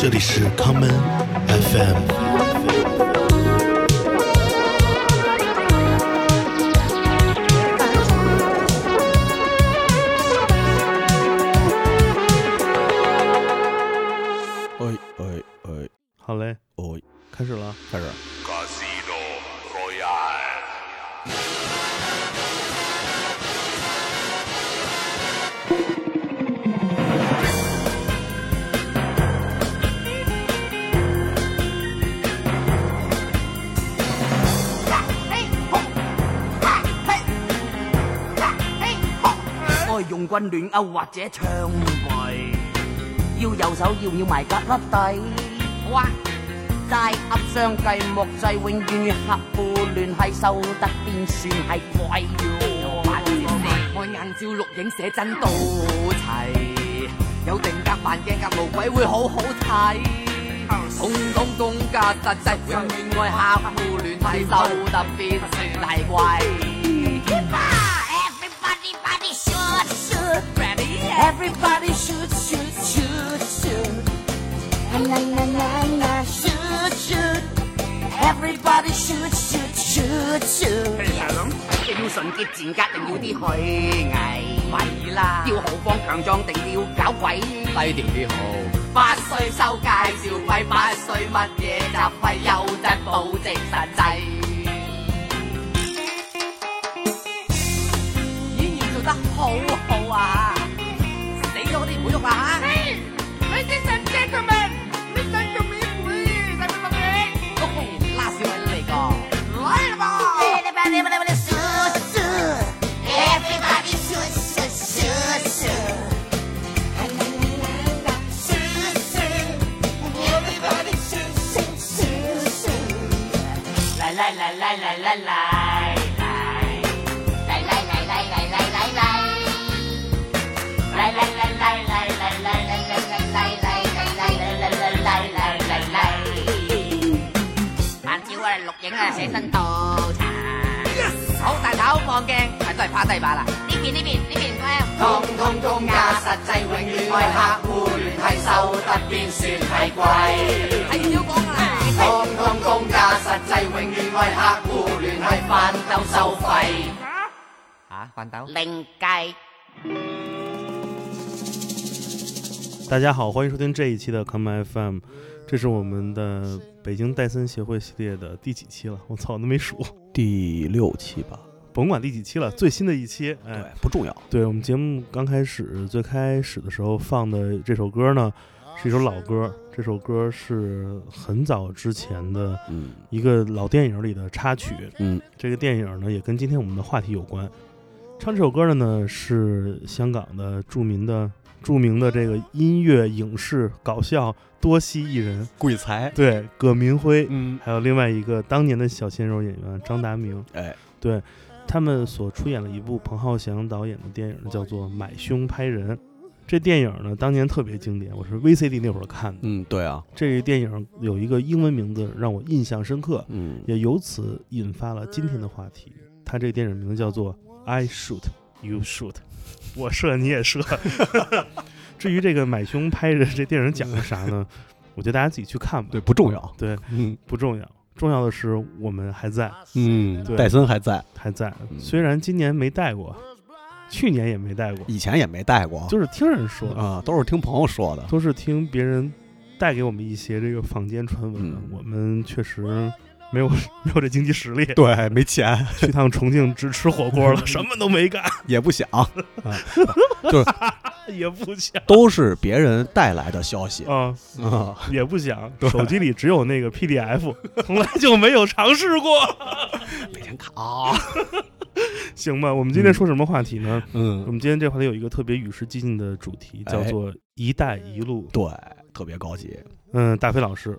这里是康门 FM。哎哎哎，好嘞，哦，开始了。开始。红棍乱勾或者枪毙，要右手要唔要埋格粒底？哇！斋鸭相计莫制，永远客户联系收得边算系贵？按眼照录影写真到齐，有定格扮镜格路鬼会好好睇。统统公格实际上，另外客户联系收得边算系贵？Everybody, shoot, shoot, shoot, shoot. Na na na na, shoot, shoot. Everybody, shoot, shoot, shoot, shoot. 要纯洁贱格定要啲虚伪？咪啦，要豪放强壮定要搞鬼？低调啲好。八岁收介绍费，八岁乜嘢杂费，优质保值实际。演员做得好好啊！ your ladies and gentlemen, listen to me, please. Okay, last you Everybody, everybody, shoot, shoot. Everybody, shoot, shoot, shoot, shoot. La la la la la la 好大頭望鏡，係都係趴低把啦。呢邊呢邊呢邊咩？通通公價實際，永遠愛客戶聯繫，收得邊算係貴。係要講啊！通通公價實際，永遠愛客戶聯繫，翻兜收費。嚇？翻兜？另計。大家好，歡迎收聽這一期的 Come FM，這是我們的北京戴森協會系列的第幾期了？我操，都沒數，第六期吧，甭管第几期了，最新的一期。对哎，，不重要。对我们节目刚开始最开始的时候放的这首歌呢，是一首老歌，这首歌是很早之前的嗯一个老电影里的插曲。嗯，这个电影呢，也跟今天我们的话题有关。唱这首歌的呢，是香港的著名的著名的这个音乐、影视、搞笑多栖艺人，鬼才。对，葛民辉，嗯，还有另外一个当年的小鲜肉演员张达明，哎，對他们所出演了一部彭浩翔导演的电影，叫做《买凶拍人》。这电影呢，当年特别经典，我是 VCD 那会儿看的。嗯，对啊，这个电影有一个英文名字让我印象深刻，嗯也由此引发了今天的话题。他这个电影名字叫做《I Shoot You Shoot》，我射你也射。至于这个买凶拍人，这电影讲的啥呢？我觉得大家自己去看吧。对，不重要。对，嗯不重要，重要的是我们还在。嗯戴森还在。还在。虽然今年没带过去年也没带过。以前也没带过。就是听人说啊都是听朋友说的。都是听别人带给我们一些这个坊间传闻的我们确实没有 没有这经济实力对没钱。去趟重庆只吃火锅了什么都没干。也不想。啊。就是 也不想，都是别人带来的消息啊！也不想，手机里只有那个 PDF，从来就没有尝试过，每天卡。行吧，我们今天说什么话题呢？嗯，我们今天这话题有一个特别与时俱进的主题，叫做“一带一路”。对，特别高级。嗯，大飞老师，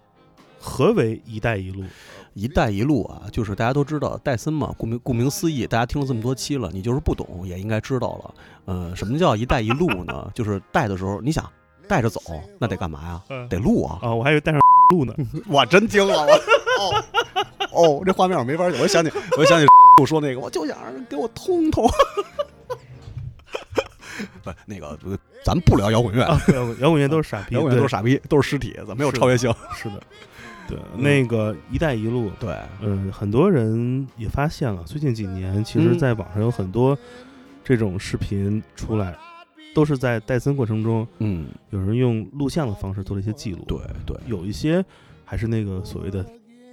何为“一带一路”？一带一路啊，就是大家都知道戴森嘛，顾名顾名思义，大家听了这么多期了，你就是不懂也应该知道了。呃，什么叫一带一路呢？就是带的时候，你想带着走，那得干嘛呀？嗯得录啊！啊？我还以为带上路呢。我真惊了，我 哦哦，这画面我没法想，我想起我想起 我说那个，我就想讓人給我通通。不，那个咱们不聊摇滚乐，啊，摇滚摇滚乐都是傻逼，摇滚乐都是傻，逼，都是尸体，咱没有是超越性。是的，对，嗯。那个“一带一路”，对，嗯，很多人也发现了，最近几年，其实嗯。在网上有很多这种视频出来，都是在戴森过程中，嗯，有人用录像的方式做了一些记录，对对，有一些还是那个所谓的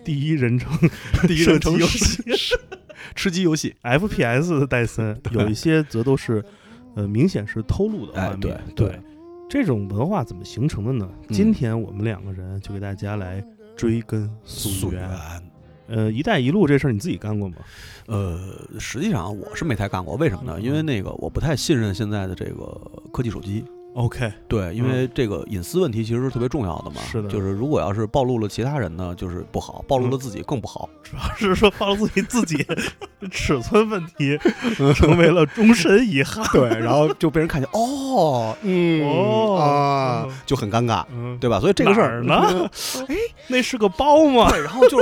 第一人称 第一人称游戏 吃鸡游戏，FPS 的戴森，对有一些则都是呃明显是偷录的画哎面，对。对。这种文化怎么形成的呢？嗯。今天我们两个人就给大家来追根溯源。呃，“一带一路”这事儿你自己干过吗？呃，实际上我是没太干过，为什么呢？因为那个我不太信任现在的这个科技手机。OK，对，因为这个隐私问题其实是特别重要的嘛。是的就是如果要是暴露了其他人呢，就是不好；暴露了自己更不好。主要是说暴露自己自己尺寸问题，成为了终身遗憾。对，然后就被人看见，哦，嗯哦啊，就很尴尬，嗯，对吧？所以这个事儿呢？哎，那是个包吗？对，然后就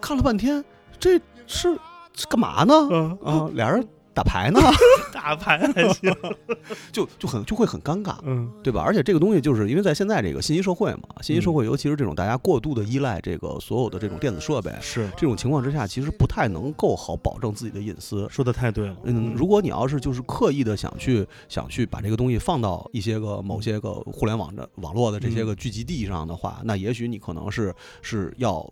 看了半天，这是是干嘛呢？嗯，啊，俩人打牌呢，打牌还行。就就很就会很尴尬，嗯，对吧？而且这个东西就是因为在现在这个信息社会嘛，信息社会尤其是这种大家过度的依赖这个所有的这种电子设备，是这种情况之下，其实不太能够好保证自己的隐私。说的太对了。嗯，如果你要是就是刻意的想去想去把这个东西放到一些个某些个互联网的网络的这些个聚集地上的话，那也许你可能是是要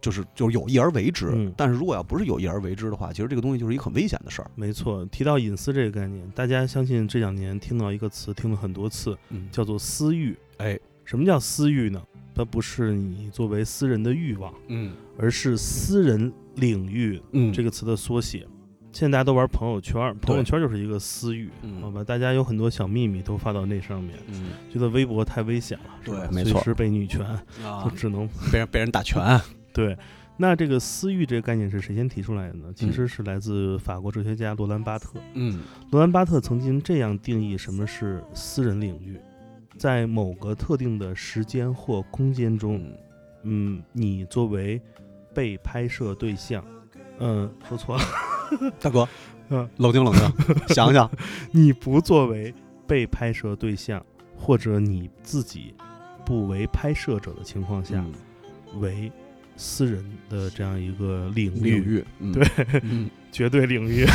就是就是有意而为之。嗯但是如果要不是有意而为之的话，其实这个东西就是一个很危险的事儿。没错，提到隐私这个概念，大家相信这两年听到一个词，听了很多次，嗯，叫做私欲。哎，什么叫私欲呢？它不是你作为私人的欲望，嗯而是私人领域嗯这个词的缩写。现在大家都玩朋友圈，朋友圈就是一个私域，嗯好吧？大家有很多小秘密都发到那上面，嗯觉得微博太危险了，对没错随时被女权，就啊，只能被人被人打拳。对。那这个私域这个概念是谁先提出来的呢？其嗯实是来自法国哲学家罗兰巴特。嗯罗兰巴特曾经这样定义什么是私人领域：在某个特定的时间或空间中，嗯嗯，你作为被拍摄对象，嗯，说错了，大哥，嗯，冷静冷静，想想，你不作为被拍摄对象，或者你自己不为拍摄者的情况下，嗯为私人的这样一个领域，领域，嗯。对，嗯，绝对领域。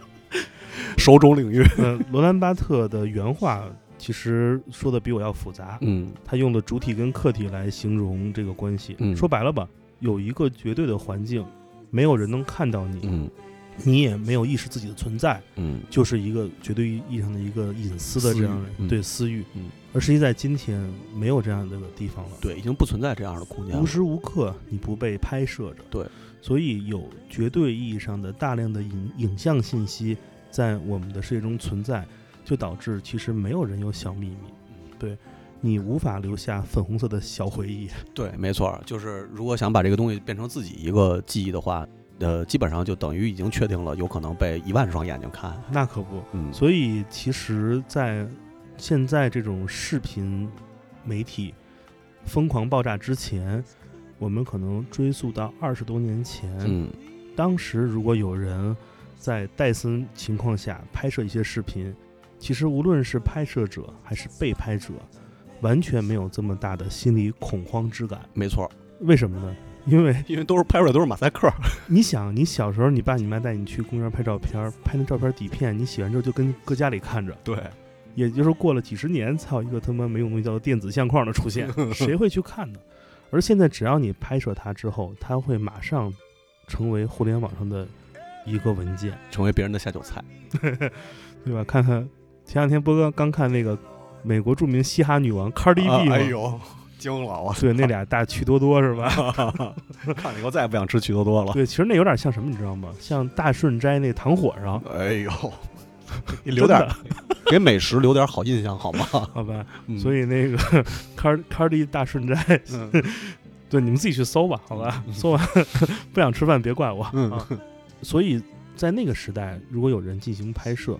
手冢领域，呃，罗兰巴特的原话其实说的比我要复杂，嗯。他用的主体跟客体来形容这个关系。嗯。说白了吧，有一个绝对的环境，没有人能看到你，嗯你也没有意识自己的存在，嗯就是一个绝对意义上的一个隐私的这样对私欲。嗯，而实际在今天没有这样的地方了，对，已经不存在这样的空间无。时无刻你不被拍摄着。对，所以有绝对意义上的大量的影影像信息在我们的世界中存在，就导致其实没有人有小秘密。对。你无法留下粉红色的小回忆，对，没错儿，就是如果想把这个东西变成自己一个记忆的话，呃，基本上就等于已经确定了有可能被一万双眼睛看。那可不。嗯，所以，其实，在现在这种视频媒体疯狂爆炸之前，我们可能追溯到二十多年前，嗯当时如果有人在戴森情况下拍摄一些视频，其实无论是拍摄者还是被拍者，完全没有这么大的心理恐慌之感。没错儿，为什么呢？因为因为都是拍出来都是马赛克。你想，你小时候你爸你妈带你去公园拍照片，拍那照片底片，你洗完之后就跟搁家里看着。对，也就是过了几十年，才有一个他妈没用东西叫做电子相框的出现，谁会去看呢？而现在，只要你拍摄它之后，它会马上成为互联网上的一个文件，成为别人的下酒菜。对吧？看看前两天波哥刚看那个美国著名嘻哈女王 Cardi B 嘛，啊哎呦，惊了我！对，那俩大趣多多是吧？看了以后再也不想吃趣多多了。对，其实那有点像什么，你知道吗？像大顺斋那糖火烧，哎呦，你留点儿 给美食留点好印象好吗？好吧？嗯所以那个 Card Cardi 大顺斋，嗯对，你们自己去搜吧，好吧？搜完不想吃饭别怪我、嗯啊。所以在那个时代，如果有人进行拍摄，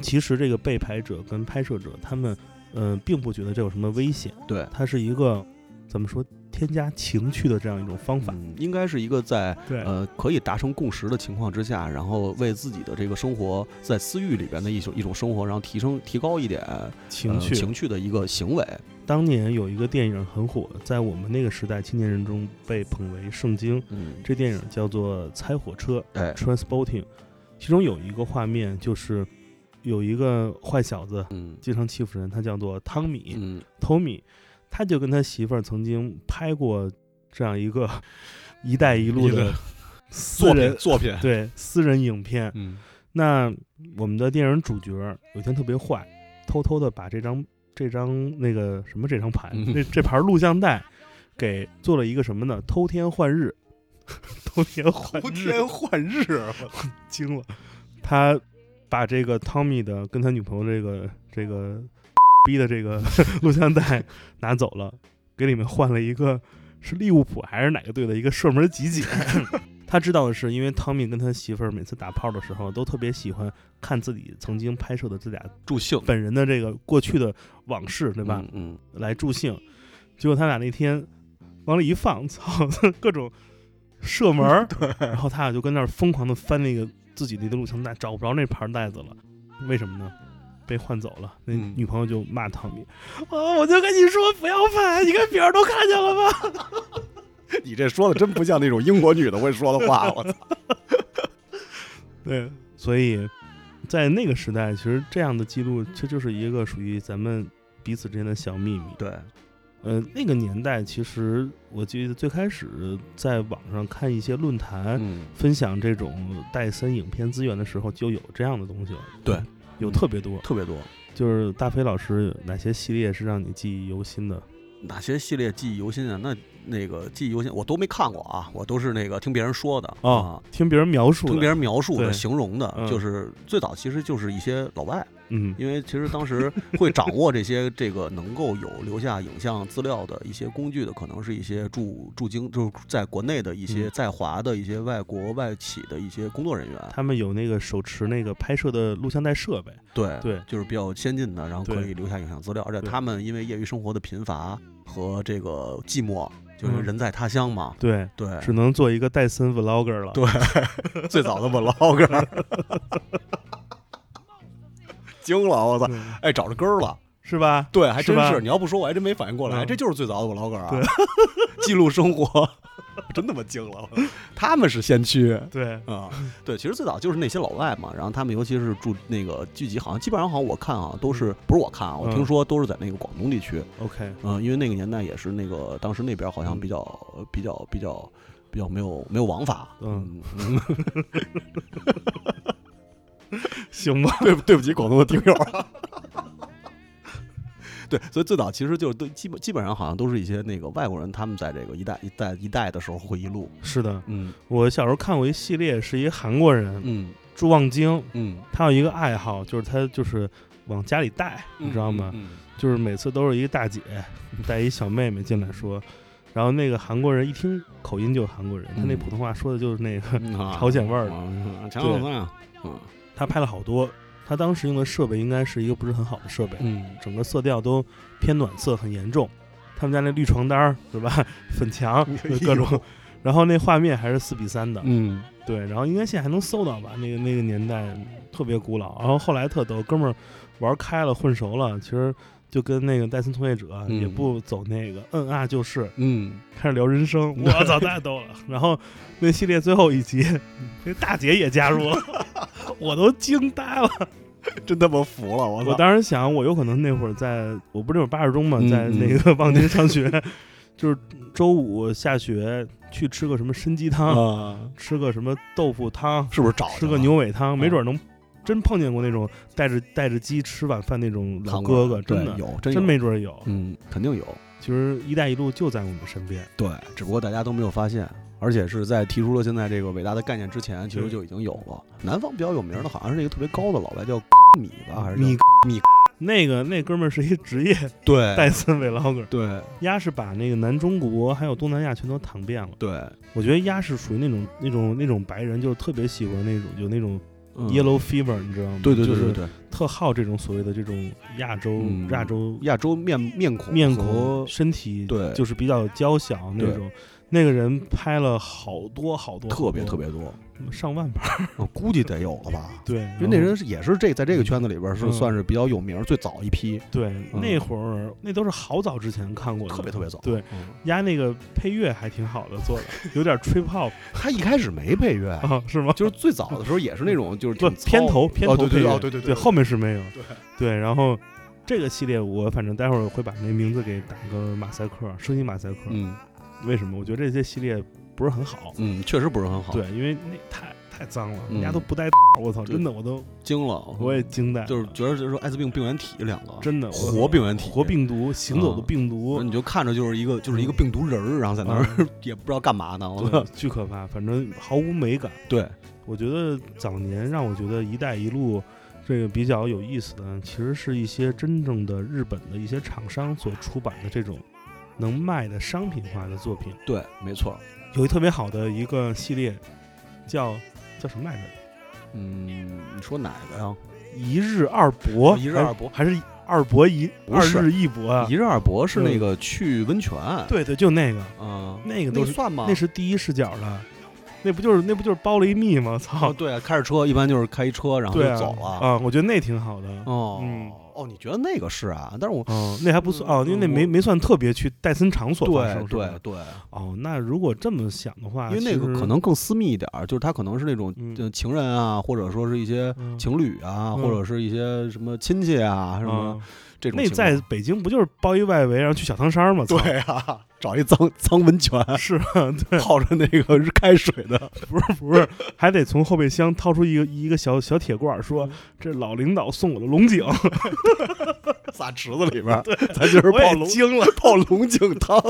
其实这个被拍者跟拍摄者他们，嗯、并不觉得这有什么危险，对，它是一个怎么说添加情趣的这样一种方法。嗯，应该是一个在呃可以达成共识的情况之下，然后为自己的这个生活在私域里边的一种一种生活，然后提升提高一点呃情趣，情趣的一个行为。当年有一个电影很火，在我们那个时代青年人中被捧为圣经。嗯，这电影叫做《猜火车哎》（Transporting），其中有一个画面就是有一个坏小子嗯。经常欺负人，他叫做汤米嗯。（Tommy），他就跟他媳妇儿曾经拍过这样一个 “一带一路”的私作品人作品，对私人影片。嗯。那我们的电影主角有一天特别坏，偷偷的把这张这张那个什么这张盘，嗯。这这盘录像带给做了一个什么呢？偷天换日，偷天换日，换日，惊了。他把这个汤米的跟他女朋友这个这个逼的这个录像带拿走了，给里面换了一个是利物浦还是哪个队的一个射门集锦。他知道的是，因为汤米跟他媳妇儿每次打炮的时候，都特别喜欢看自己曾经拍摄的这俩助兴，本人的这个过去的往事，对吧？嗯，来助兴。结果他俩那天往里一放，操，各种射门儿，然后他俩就跟那儿疯狂的翻那个自己那个录像带，找不着那盘带子了，为什么呢？被换走了，那嗯女朋友就骂汤米：“啊，我就跟你说不要拍，你看别人都看见了吧？” 你这说的真不像那种英国女的会说的话，我操！对，所以在那个时代，其实这样的记录，这就是一个属于咱们彼此之间的小秘密。对，呃，那个年代，其实我记得最开始在网上看一些论坛、嗯，分享这种戴森影片资源的时候，就有这样的东西了。对，嗯有特别多。特别多。就是大飞老师哪些系列是让你记忆犹新的？哪些系列记忆犹新啊？那那个记忆犹新，我都没看过啊，我都是那个听别人说的哦，听别人描述的，听别人描述的、形容的，嗯就是最早其实就是一些老外，嗯。因为其实当时会掌握这些这个能够有留下影像资料的一些工具的，可能是一些驻驻京，就是在国内的一些嗯。在华的一些外国外企的一些工作人员，他们有那个手持那个拍摄的录像带设备，对对。就是比较先进的，然后可以留下影像资料，而且他们因为业余生活的贫乏和这个寂寞，就是嗯。人在他乡嘛，对，对，只能做一个戴森 vlogger 了。对 最早的 vlogger，惊了，我操！哎，找着根儿了，是吧？对，还真是是。你要不说，我还真没反应过来，嗯这就是最早的 vlogger 啊，记录生活，真他妈惊了。他们是先驱对，啊，对，其实最早就是那些老外嘛，然后他们尤其是住那个聚集，好像基本上好像我看啊，都是不是我看啊，我嗯听说都是在那个广东地区，OK，嗯，因为那个年代也是那个当时那边好像比较比较比较比较没有没有王法，嗯嗯，行吧。对不对不起广东的听友。对，所以最早其实就是都基本基本上好像都是一些那个外国人，他们在这个一代一代一代的时候回忆录，是的，嗯。我小时候看过一系列，是一韩国人嗯。朱望京，嗯，他有一个爱好，就是他就是往家里带，你知道吗？嗯？就是每次都是一个大姐带一小妹妹进来说，然后那个韩国人一听口音就是韩国人，他那嗯。普通话说的就是那个，朝鲜味儿的。啊强老三啊，嗯他拍了好多，他当时用的设备应该是一个不是很好的设备，嗯整个色调都偏暖色，很严重。他们家那绿床单儿是吧，粉墙各种，然后那画面还是四比三的，嗯对，然后应该现在还能搜到吧？那个那个年代特别古老，然后后来特逗，哥们儿玩开了混熟了，其实就跟那个戴森从业者嗯。也不走那个嗯啊就是，嗯，开始聊人生，我操太逗了。然后那系列最后一集，那大姐也加入了，我都惊呆了。真他妈服了，我我当时想，我有可能那会儿在，我不是那会儿八十中嘛，嗯在那个望京上学，就是周五下学去吃个什么参鸡汤，啊，吃个什么豆腐汤，是不是找吃个牛尾汤，没嗯准能真碰见过那种带着带着鸡吃晚饭那种老哥哥，真的有真没准有。嗯，肯定有。其实“一带一路”就在我们身边。对，只不过大家都没有发现，而且是在提出了现在这个伟大的概念之前，其实就已经有了。南方比较有名的，好像是一个特别高的老外，叫米吧，还是米米？那个那哥们儿是一职业 对戴森 vlogger，对鸭是把那个南中国还有东南亚全都躺遍了。对，我觉得鸭是属于那种那种那种白人，就是特别喜欢那种有那种嗯 Yellow Fever，你知道吗？对对对就是对对，特好这种所谓的这种亚洲、嗯亚洲亚洲面面孔面孔、身体，对就是比较娇小那种。那个人拍了好多好多，特别特别多，上万本，我估计得有了吧。对，因为那人是也是这在这个圈子里边是嗯。算是比较有名，最早一批，对嗯。那会儿那都是好早之前看过的，特别特别早。对，嗯。压那个配乐还挺好的，做的有点吹泡。他一开始没配乐，啊，是吗？就是最早的时候也是那种 就是片头片头哦对对配乐哦对对对，后面是没有对。对，然后这个系列我反正待会儿会把那名字给打个马赛克，声音马赛克。嗯为什么？我觉得这些系列不是很好，嗯，确实不是很好，对，因为那太太脏了，嗯人家都不带，我操，真的我都惊了，我也惊呆，就是觉得就是说艾滋病病原体两个真的活病原体，活病毒，行走的嗯。病毒，你就看着就是一个就是一个病毒人儿，然后在那儿 也不知道干嘛呢，巨可怕，反正毫无美感。对，我觉得早年让我觉得“一带一路”这个比较有意思的，其实是一些真正的日本的一些厂商所出版的这种能卖的商品化的作品。对，没错，有一特别好的一个系列，叫叫什么来着？嗯，你说哪个呀？一日二博，哦一日二博还是二博一是日一博啊一？日二博是那嗯个去温泉，，对对，就那个，嗯，那个都是算吗？那是第一视角的，那不就是那不就是包了一密吗？操哦，！对啊，开着车一般就是开一车，然后就走了。啊，我觉得那挺好的。哦，嗯哦，你觉得那个是啊？但是我哦，那还不算哦，因为那没没算特别去戴森场所发对对对，哦，那如果这么想的话，因为那个可能更私密一点儿，就是他可能是那种情人啊，或者说是一些嗯情侣啊，嗯或者是一些什么亲戚啊，什么这种情况。在北京不就是包一外围，然后去小汤山吗？对啊，找一脏脏温泉，是啊，对，泡着那个开水的，不是不是，还得从后备箱掏出一个一个小小铁罐，说这老领导送我的龙井，撒池子里边，咱就是泡龙井了，泡龙井汤。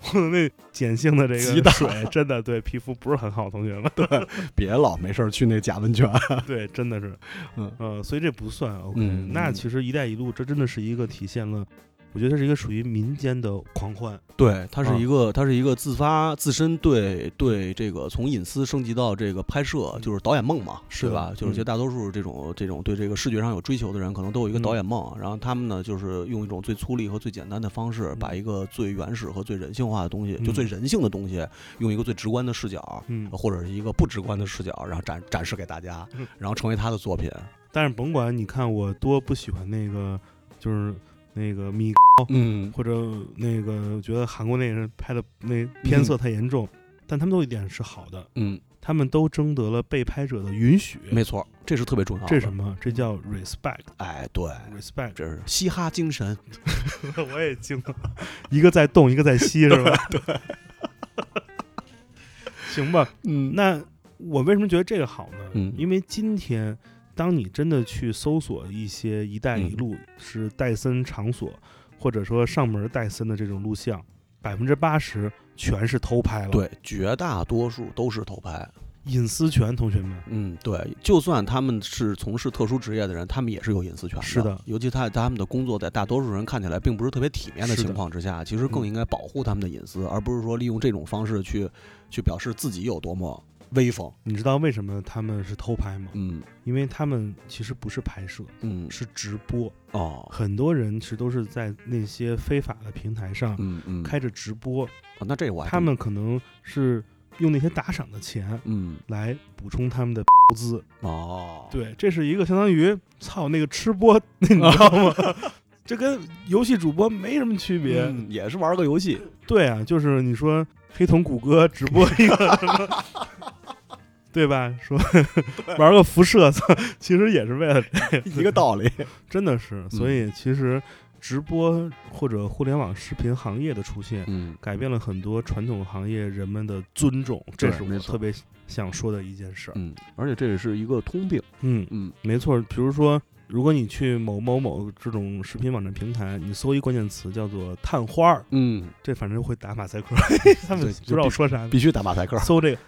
我 的那碱性的这个水真的对皮肤不是很好，同学们，对别老没事儿去那假温泉。对，真的是，嗯呃，所以这不算 OK。嗯嗯那其实“一带一路”这真的是一个体现了，我觉得它是一个属于民间的狂欢。对，它是啊一个，它是一个自发自身对对这个从隐私升级到这个拍摄，就是导演梦嘛，是吧？就是嗯绝大多数这种这种对这个视觉上有追求的人，可能都有一个嗯导演梦，然后他们呢，就是用一种最粗粝和最简单的方式，嗯把一个最原始和最人性化的东西，就嗯最人性的东西，用一个最直观的视角。嗯，或者是一个不直观的视角，然后展展示给大家嗯，然后成为他的作品。但是甭管你看我多不喜欢那个，就是那个米嗯，或者那个，我觉得韩国那人拍的那偏色太严重，但他们都有一点是好的，嗯，他们都征得了被拍者的允许。没错，这是特别重要的。这是什么？这叫 respect，respect。哎，对，respect 这是嘻哈精神。我也惊了，一个在动，一个在吸，是吧？对。行吧，嗯那我为什么觉得这个好呢？嗯因为今天当你真的去搜索一些“一带一路”是戴森场所，或者说上门戴森的这种录像，百分之八十全是偷拍了。，对，绝大多数都是偷拍。隐私权，同学们。嗯，对，就算他们是从事特殊职业的人，他们也是有隐私权的。是的尤其他他们的工作在大多数人看起来并不是特别体面的情况之下，其实更嗯应该保护他们的隐私，而不是说利用这种方式去去表示自己有多么威风。你知道为什么他们是偷拍吗？嗯因为他们其实不是拍摄，嗯，是直播。哦，很多人其实都是在那些非法的平台上嗯嗯，开着直播，哦那这我还他们可能是用那些打赏的钱嗯来补充他们的投资。哦，对，这是一个相当于操那个吃播，你知道吗？这跟游戏主播没什么区别。嗯也是玩个游戏。对啊，就是你说黑瞳谷歌直播一个什么，对吧？说玩个辐射，操其实也是为了这个 一个道理。真的是。所以其实直播或者互联网视频行业的出现，嗯改变了很多传统行业人们的尊重，这是我特别想说的一件事儿。嗯，而且这也是一个通病。嗯，嗯没错。比如说，如果你去某某某这种视频网站平台，你搜一关键词叫做“探花儿嗯，”，这反正会打马赛克，他们对不知道我说啥，必须打马赛克。搜这个。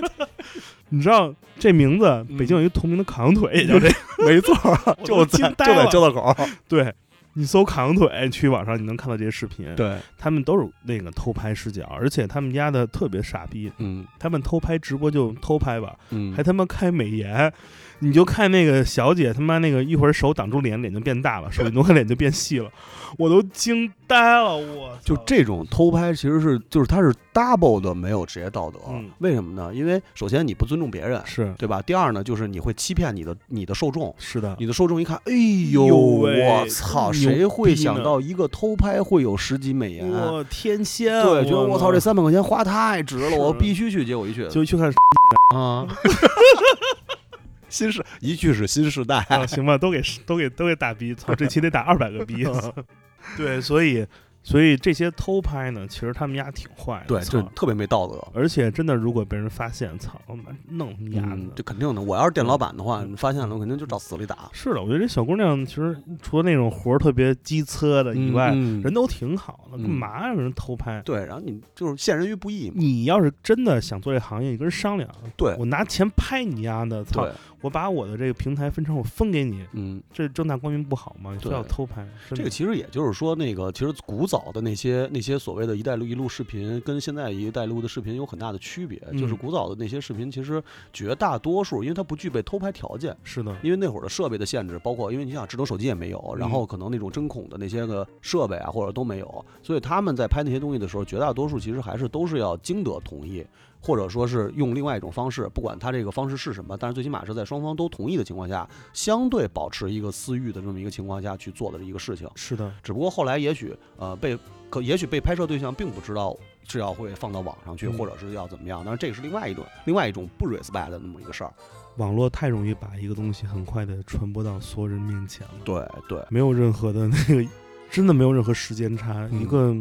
你知道这名字，嗯北京有一个同名的烤羊腿，也叫这。没错，就在就在交道口。对，你搜烤羊腿，去网上你能看到这些视频，对，他们都是那个偷拍视角，而且他们家的特别傻逼，嗯他们偷拍直播就偷拍吧，嗯，还他妈开美颜，你就看那个小姐他妈那个一会儿手挡住脸，脸就变大了，手一挪开脸就变细了，我都惊呆了，我就这种偷拍其实是就是他是 double 的没有职业道德，嗯为什么呢？因为首先你不尊重别人，是对吧？第二呢，就是你会欺骗你的你的受众。是的，你的受众一看，哎呦我操，谁会想到一个偷拍会有十几美颜？我天仙啊，对，觉得我操，这妈三百块钱花太值了，我必须去。结果一去就去看 啊，新世一句是新时代，啊，行吧，都给都给都给打逼，操，这期得打二百个逼。对，所以所以这些偷拍呢，其实他们家挺坏的，对，操这特别没道德。而且真的，如果被人发现，操，妈弄他们家嗯，的这。肯定的。我要是店老板的话，发现了，我肯定就找死里打。是的，我觉得这小姑娘其实除了那种活儿特别机车的以外，嗯人都挺好的，嗯干嘛让人偷拍？对，然后你就是陷人于不义嘛。你要是真的想做这行业，你跟人商量，对我拿钱拍你丫的，操对，，我把我的这个平台分成我分给你，嗯，这正大光明不好吗？你非要偷拍，这个其实也就是说，那个其实古早的那些那些所谓的一带一路视频，跟现在一带一路的视频有很大的区别。就是嗯古早的那些视频，其实绝大多数，因为它不具备偷拍条件。是的，因为那会儿的设备的限制，包括因为你想智能手机也没有，然后嗯可能那种针孔的那些个设备啊，或者都没有，所以他们在拍那些东西的时候，绝大多数其实还是都是要经得同意，或者说是用另外一种方式，不管他这个方式是什么，但是最起码是在双方都同意的情况下，相对保持一个私欲的这么一个情况下去做的一个事情。是的，只不过后来也许呃被可也许被拍摄对象并不知道是要会放到网上去，嗯或者是要怎么样，但是这个是另外一种另外一种不 respect 的那么一个事儿。网络太容易把一个东西很快的传播到所有人面前了，对对，没有任何的那个，真的没有任何时间差。嗯一个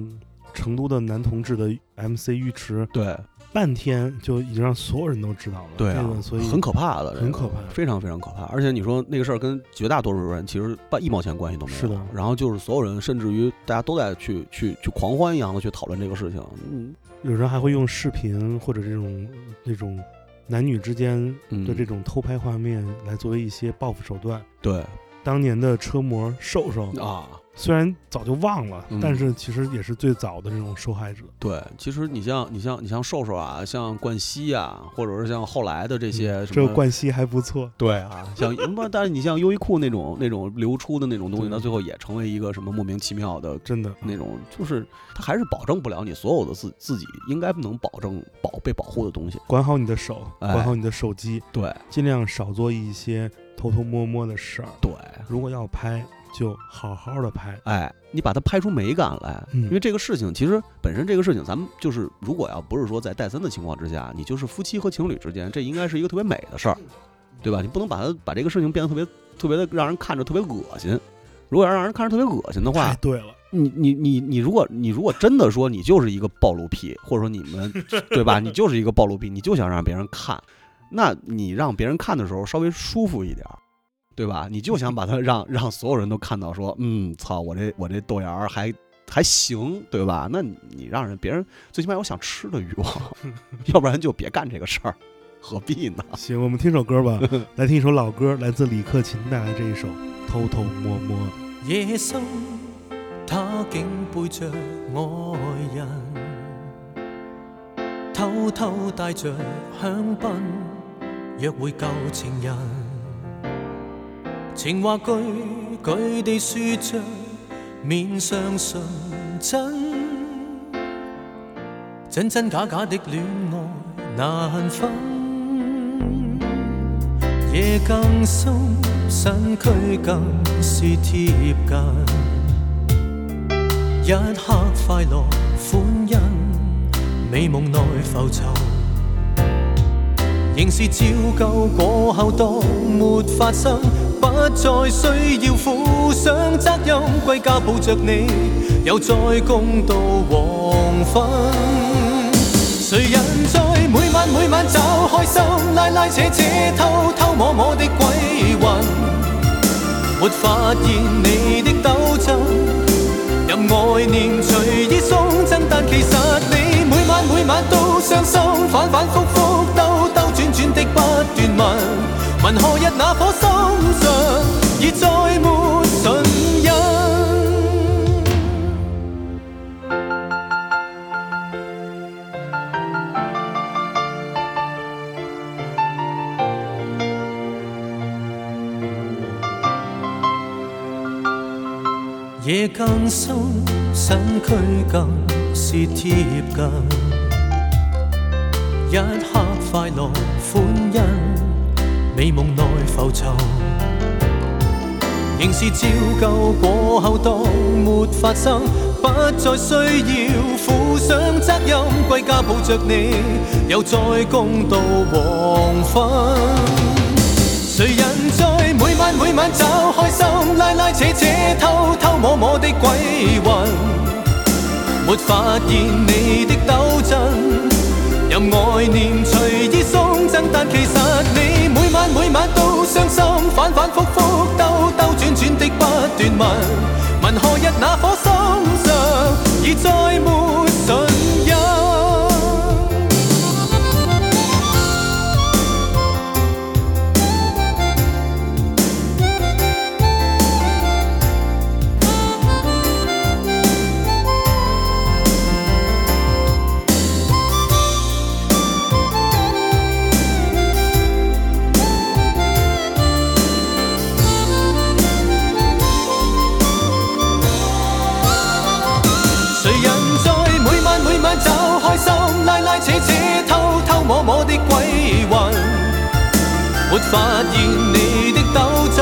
成都的男同志的 MC 浴池，对半天就已经让所有人都知道了。对啊这个，所以很可怕的，很可怕非常非常可怕。而且你说那个事儿跟绝大多数人其实半一毛钱关系都没有。是的然后就是所有人，甚至于大家都在去去去狂欢一样的去讨论这个事情。嗯有人还会用视频或者这种那种男女之间嗯，的这种偷拍画面来作为一些报复手段。对当年的车模瘦瘦，啊，虽然早就忘了，嗯但是其实也是最早的这种受害者。对，其实你像你像你像瘦瘦啊，像冠希啊，或者是像后来的这些这么个冠希还不错，对啊，像什么，但是你像优衣库那种那种流出的那种东西，对到最后也成为一个什么莫名其妙的真的那种，就是它还是保证不了你所有的自自己应该能保证保被保护的东西。管好你的手，哎管好你的手机，对尽量少做一些偷偷摸摸的事儿。对，如果要拍，就好好的拍。哎，你把它拍出美感来，嗯因为这个事情其实本身这个事情，咱们就是如果要不是说在戴森的情况之下，你就是夫妻和情侣之间，这应该是一个特别美的事儿，对吧？你不能把它把这个事情变得特别特别的让人看着特别恶心。如果要让人看着特别恶心的话太，对了，你你你你如果你如果真的说你就是一个暴露癖，或者说你们对吧？你就是一个暴露癖，你就想让别人看，那你让别人看的时候稍微舒服一点儿，对吧？你就想把它让 让所有人都看到说，嗯，操，我这我这豆芽儿还还行，对吧？那你你让人别人最起码有想吃的欲望，要不然就别干这个事儿，何必呢？行，我们听首歌吧，来听一首老歌，来自李克勤带来这一首《偷偷摸摸》。夜深，他竟背着爱人，偷偷帶着香檳，約會舊情人。情話句句地说着，面上純真，真真假假的戀愛難分。夜更深，身躯更是貼近。一刻快樂歡欣，美夢內浮沉。仍是照舊過後當沒發生，不再需要负上责任，归家抱着你，又再共度黄昏。谁人在每晚每晚找开心，拉拉扯扯，偷偷摸摸的鬼魂，没发现你的抖震，任爱念随意送贈，但其实你每晚每晚都伤心，反反复复，兜兜转转的不断问，问何日那颗心着，已再没唇印。夜更深，身躯更是贴近，一刻快乐欢欣，美夢內浮沉。仍是照舊過後當沒發生，不再需要負上責任，归家抱着你，又再共度黃昏。誰人在每晚每晚找開心，拉拉扯扯，偷偷摸摸的鬼魂，沒發現你的抖震。任愛念隨意送赠，但其實你每晚每晚都傷心，反反覆覆兜兜轉轉的问，何日那颗心上已再没沒發現你的抖震，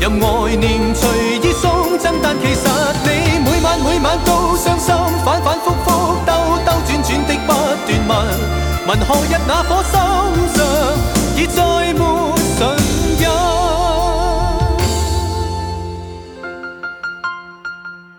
任愛念隨意送贈，但其實你每晚每晚都傷心，反反覆覆兜兜轉轉的不斷問，問何日那顆心上已再沒唇印。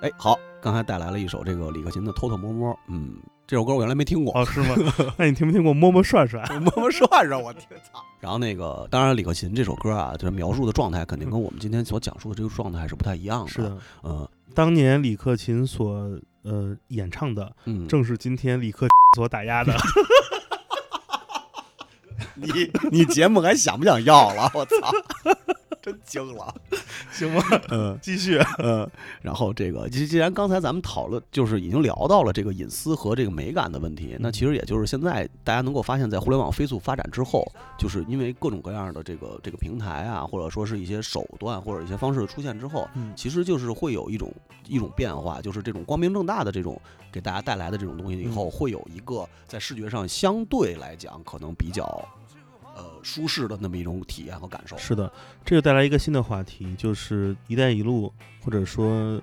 哎，好，刚才带来了一首这个李克勤的《偷偷摸摸》，嗯，这首歌我原来没听过，哦，是吗？那你听没听过摸摸涮涮？摸摸涮涮，我天操！然后那个，当然李克勤这首歌啊，就是描述的状态肯定跟我们今天所讲述的这个状态还是不太一样的。是的，嗯当年李克勤所呃演唱的，嗯，正是今天李克 所打压的。你你节目还想不想要了？我操，真惊了。行吗？嗯继续。嗯，然后这个既既然刚才咱们讨论，就是已经聊到了这个隐私和这个美感的问题，那其实也就是现在大家能够发现，在互联网飞速发展之后，就是因为各种各样的这个这个平台啊，或者说是一些手段或者一些方式的出现之后，嗯其实就是会有一种一种变化，就是这种光明正大的这种给大家带来的这种东西以后，会有一个在视觉上相对来讲可能比较呃舒适的那么一种体验和感受。是的，这就带来一个新的话题，就是“一带一路”或者说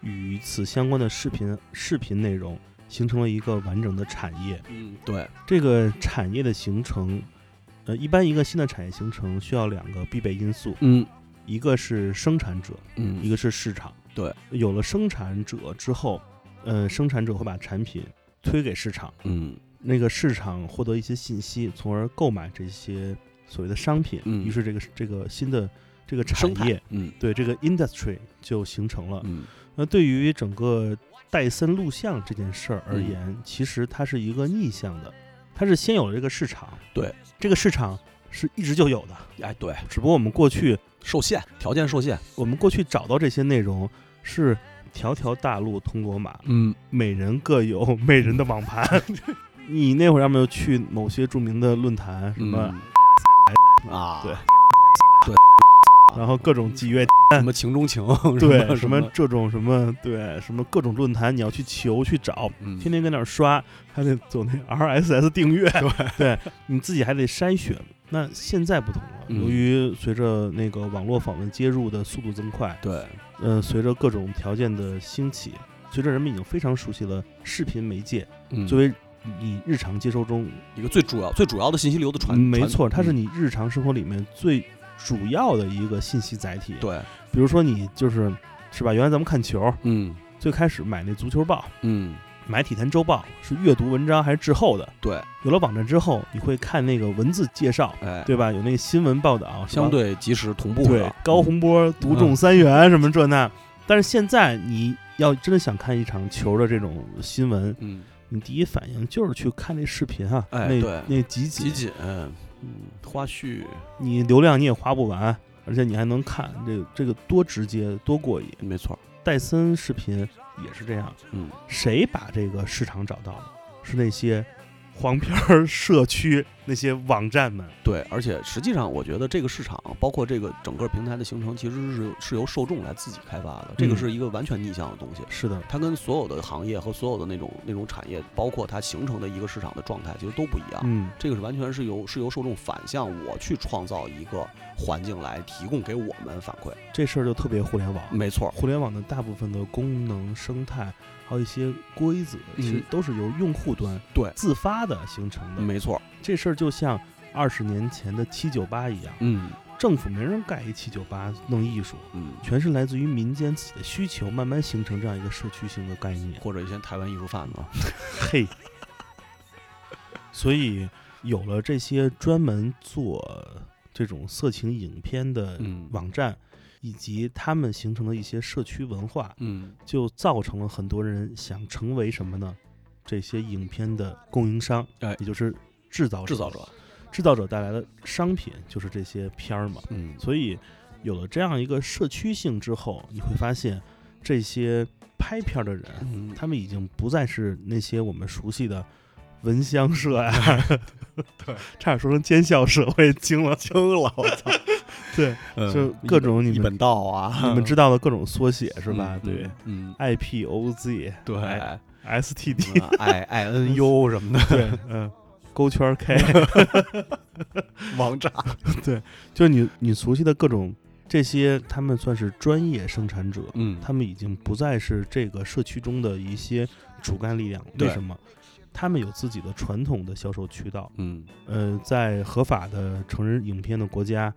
与此相关的视频视频内容，形成了一个完整的产业。嗯，对，这个产业的形成，呃，一般一个新的产业形成需要两个必备因素，嗯。一个是生产者，嗯，一个是市场。对，有了生产者之后，呃，生产者会把产品推给市场，嗯那个市场获得一些信息，从而购买这些所谓的商品，嗯。于是这个这个新的这个产业，，嗯。对这个 industry 就形成了。嗯。那对于整个戴森录像这件事儿而嗯。言，其实它是一个逆向的，它是先有了这个市场，对，这个市场是一直就有的，哎对，只不过我们过去受限条件受限，我们过去找到这些内容是条条大路通罗马，嗯。每人各有每人的网盘。你那会儿要么就去某些著名的论坛，什么，嗯。啊，对。对，然后各种集约，什么情中情，对，什什么这种什么，对，什么各种论坛，你要去求去找，嗯。天天跟那儿刷，还得走那 RSS 订阅，对，你自己还得筛选。那现在不同了，嗯。由于随着那个网络访问接入的速度增快，对，呃，随着各种条件的兴起，随着人们已经非常熟悉了视频媒介嗯。作为你日常接收中，一个最主要最主要的信息流的传，传没错，它是嗯你日常生活里面最主要的一个信息载体。，对，比如说你就是是吧？原来咱们看球，嗯最开始买那足球报，嗯买体坛周报是阅读文章还是滞后的？对，有了网站之后，你会看那个文字介绍，哎，对吧？有那个新闻报道，相对及时同步对的，高洪波独中三元什么这那。但是现在你要真的想看一场球的这种新闻，嗯，你第一反应就是去看那视频啊，哎那对那集锦，集锦，嗯，花絮，你流量你也花不完，而且你还能看，这个这个多直接多过瘾。没错，戴森视频也是这样，嗯谁把这个市场找到了？是那些黄片儿社区那些网站们。对，而且实际上，我觉得这个市场，包括这个整个平台的形成，其实是是由受众来自己开发的，这个嗯是一个完全逆向的东西。是的，它跟所有的行业和所有的那种那种产业，包括它形成的一个市场的状态，其实都不一样。嗯，这个是完全是由是由受众反向我去创造一个环境来提供给我们反馈。这事儿就特别互联网。没错，互联网的大部分的功能生态，还有一些规则，其实嗯。都是由用户端对。自发的形成的。没错，这事儿就像二十年前的七九八一样，嗯。政府没人盖一七九八弄艺术，嗯，全是来自于民间自己的需求，慢慢形成这样一个社区性的概念。或者一些台湾艺术贩子，嘿，所以有了这些专门做这种色情影片的嗯。网站，以及他们形成的一些社区文化，嗯就造成了很多人想成为什么呢？这些影片的供应商，哎也就是制造制造者，制造者带来的商品就是这些片儿嘛。嗯所以有了这样一个社区性之后，你会发现这些拍片儿的人，嗯，他们已经不再是那些我们熟悉的闻香社呀、对，差点说成奸笑社，我也惊了。惊了，我操，对，嗯就各种你们道啊，你们知道的各种缩写是吧？嗯对嗯，，IPOZ、对。哎 STD，嗯 I I N U 什么的对，嗯，勾圈 K，王炸，对就是你你熟悉的各种这些，他们算是专业生产者，嗯，他们已经不再是这个社区中的一些主干力量。为什么？他们有自己的传统的销售渠道。嗯呃，在合法的成人影片的国家，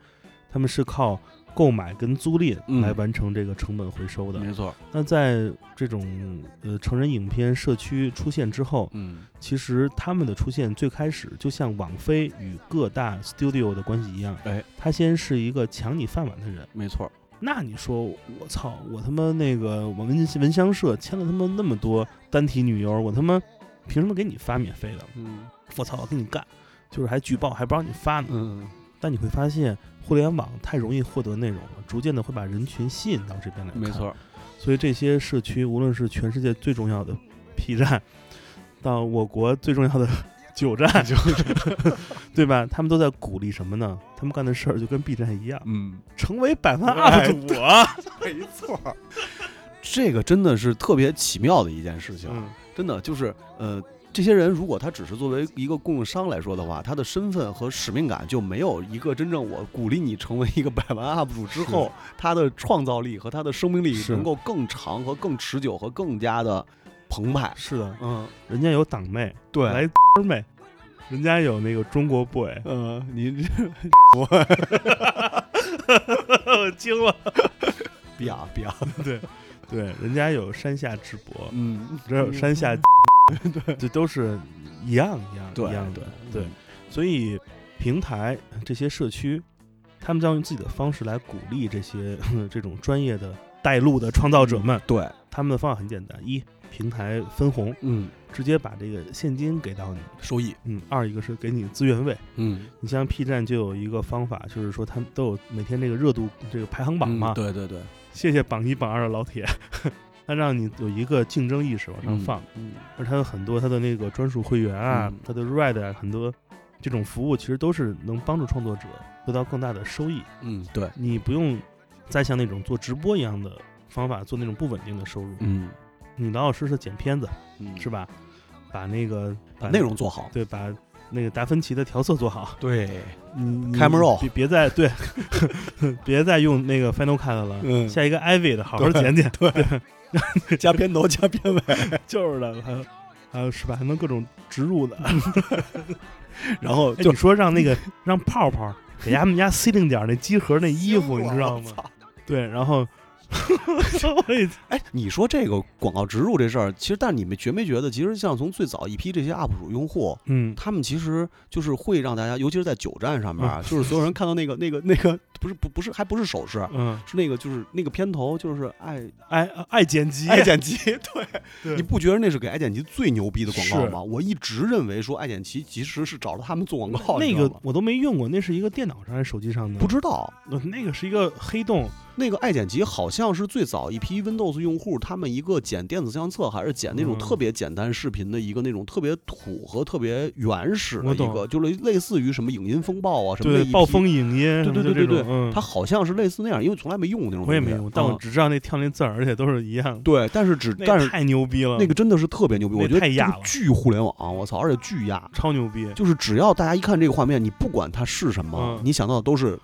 他们是靠购买跟租赁嗯来完成这个成本回收的。没错，那在这种呃成人影片社区出现之后，嗯其实他们的出现最开始就像网飞与各大 studio 的关系一样，哎，他先是一个抢你饭碗的人。没错，那你说我操，我他妈那个我们文香社签了他妈那么多单体女优，我他妈凭什么给你发免费的？嗯我操，我跟你干，就是还举报还不让你发呢。嗯但你会发现，互联网太容易获得内容了，逐渐的会把人群吸引到这边来。没，错，所以这些社区，无论是全世界最重要的 P 站，到我国最重要的 九站就，对吧？他们都在鼓励什么呢？他们干的事儿就跟 B 站一样，嗯，成为百万哎 UP 主啊！没错，这个真的是特别奇妙的一件事情，嗯，真的就是呃。这些人如果他只是作为一个供应商来说的话，他的身份和使命感就没有一个真正我鼓励你成为一个百万 UP 主之后，他的创造力和他的生命力能够更长和更持久和更加的澎湃。是的，嗯，人家有党妹，对，来妹，人家有那个中国 boy，嗯，你这我惊了。别啊别啊，对，对，人家有山下智博，嗯，这有山下，对，这都是一样一样一样的对，对。所以平台这些社区，他们将用自己的方式来鼓励这些 这种专业的带路的创造者们。对，他们的方法很简单：一，平台分红，嗯，直接把这个现金给到你；收益，嗯，二一个是给你资源位。嗯，你像 P 站就有一个方法，就是说他们都有每天这个热度这个排行榜嘛。嗯对对对，谢谢榜一榜二的老铁，他让你有一个竞争意识往上放。嗯，而它有很多它的那个专属会员啊，嗯它的 Red 啊，很多这种服务其实都是能帮助创作者得到更大的收益。嗯，对，你不用再像那种做直播一样的方法做那种不稳定的收入，嗯，你老老实实剪片子嗯是吧？把那个把内容做好，对，把那个达芬奇的调色做好。对，你你 Camera 别别再对，别再用那个 Final Cut 了，嗯下一个 Ivy 的好好剪剪。对，加片头加片尾，就是的，还有还有是吧？还能各种植入的。然后哎，就你说让那个 让泡泡给他们家 C 零点那机盒那衣服，你知道吗？对，然后哎，你说这个广告植入这事儿，其实但你们觉没觉得，其实像从最早一批这些 UP 主用户，嗯，他们其实就是会让大家，尤其是在九站上面啊，就是所有人看到那个那个那个不是不不是还不是手势，嗯，是那个就是那个片头就是爱爱爱剪辑，爱剪辑，对，对你不觉得那是给爱剪辑最牛逼的广告吗？我一直认为说爱剪辑其实是找着他们做广告，那个我都没用过，那是一个电脑上还是手机上的？不知道。呃那个是一个黑洞，那个爱剪辑好像是最早一批 Windows 用户，他们一个剪电子相册，还是剪那种嗯特别简单视频的一个那种特别土和特别原始的一个，就类类似于什么影音风暴啊什么的暴风影音，对对对对对嗯，它好像是类似那样，因为从来没用过那种。我也没用，但我嗯只知道那跳那字儿，而且都是一样。对，但是只但是太牛逼了，那个真的是特别牛逼，我觉得太亚了巨互联网，我操，而且巨压。超牛逼。就是只要大家一看这个画面，你不管它是什么，嗯你想到的都是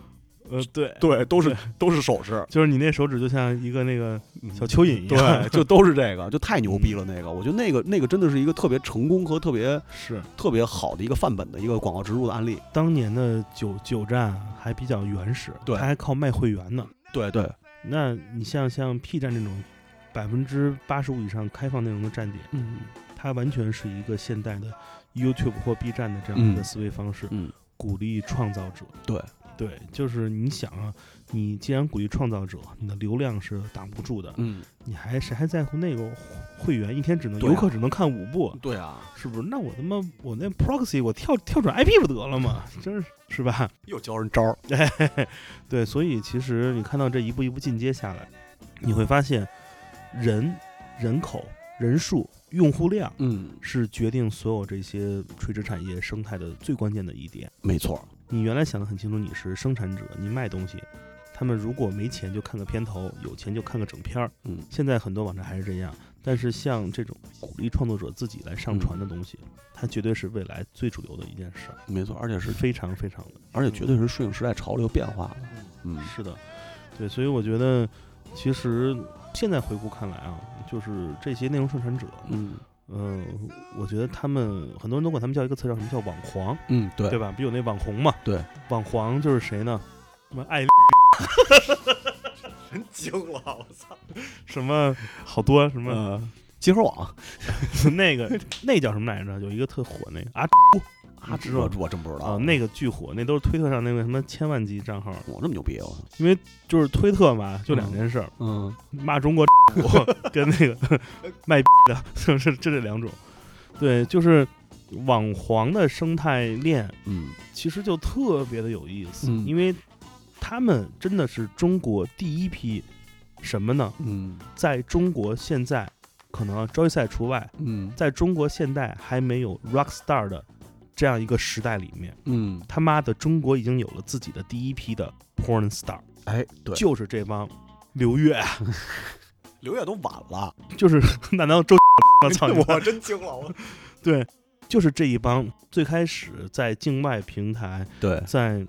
呃，对，对，都是都是手势，就是你那手指就像一个那个小蚯蚓一样，对，就 都是这个，就太牛逼了。那个，我觉得那个那个真的是一个特别成功和特别是特别好的一个范本的一个广告植入的案例。当年的九九站还比较原始，对它还靠卖会员呢。对对，那你像像 P 站这种百分之八十五以上开放内容的站点，嗯它完全是一个现代的 YouTube 或 B 站的这样一个嗯思维方式，嗯，鼓励创造者。对对，就是你想啊，你既然鼓励创造者，你的流量是挡不住的，嗯，你还谁还在乎那个会员一天只能啊游客只能看五部，对啊，是不是？那我他妈我那 proxy 我跳跳转 IP 不得了吗？真是是吧？又教人招儿。对，所以其实你看到这一步一步进阶下来，你会发现人、人口、人数、用户量嗯，是决定所有这些垂直产业生态的最关键的一点。没错。你原来想得很清楚，你是生产者，你卖东西。他们如果没钱就看个片头，有钱就看个整片儿。嗯现在很多网站还是这样，但是像这种鼓励创作者自己来上传的东西，它绝对是未来最主流的一件事儿，没错，而且是，是非常非常的。而且绝对是顺应时代潮流变化的。嗯，是的，对，所以我觉得，其实现在回顾看来啊，就是这些内容生产者，嗯嗯、我觉得他们很多人都管他们叫一个词叫什么叫网黄，嗯，对对吧？不有那网红嘛？对，网黄就是谁呢？什么爱人惊了，我操！什么好多什么、呃，集合网 那个那叫什么来着？有一个特火那个啊 啊，知道我我真不知道啊，那个巨火，那都是推特上那个什么千万级账号，我这么牛逼，啊！因为就是推特嘛，就两件事儿，嗯骂中国 跟那个 卖的，就是就这两种。对，就是网黄的生态链，嗯其实就特别的有意思，嗯因为他们真的是中国第一批什么呢？嗯在中国现在可能周赛除外，嗯在中国现代还没有 rock star 的这样一个时代里面，嗯，他妈的中国已经有了自己的第一批的 porn star，哎，对，就是这帮刘越啊，刘烨都晚了，就是 难道周 我操我真惊了，我。对，就是这一帮最开始在境外平台，对，在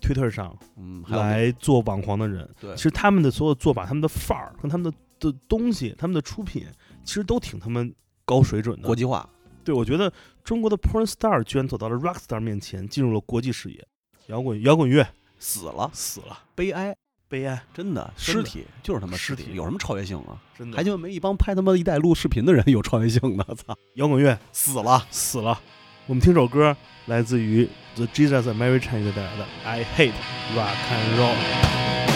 Twitter 上嗯，来做网黄的人，对。其实他们的所有做法、他们的范儿和他们的的东西、他们的出品，其实都挺他们高水准的。国。际化，对，我觉得中国的 porn star 居然走到了 rock star 面前，进入了国际视野。摇滚摇滚乐死了，死了，悲哀，悲哀，真的，尸体就是他妈尸体体，有什么超越性啊？真的。还就没一帮拍他妈一带录视频的人有超越性呢，操，摇滚乐死了。死了。我们听首歌，来自于 The Jesus and Mary Chain 带来的《I Hate Rock and Roll》。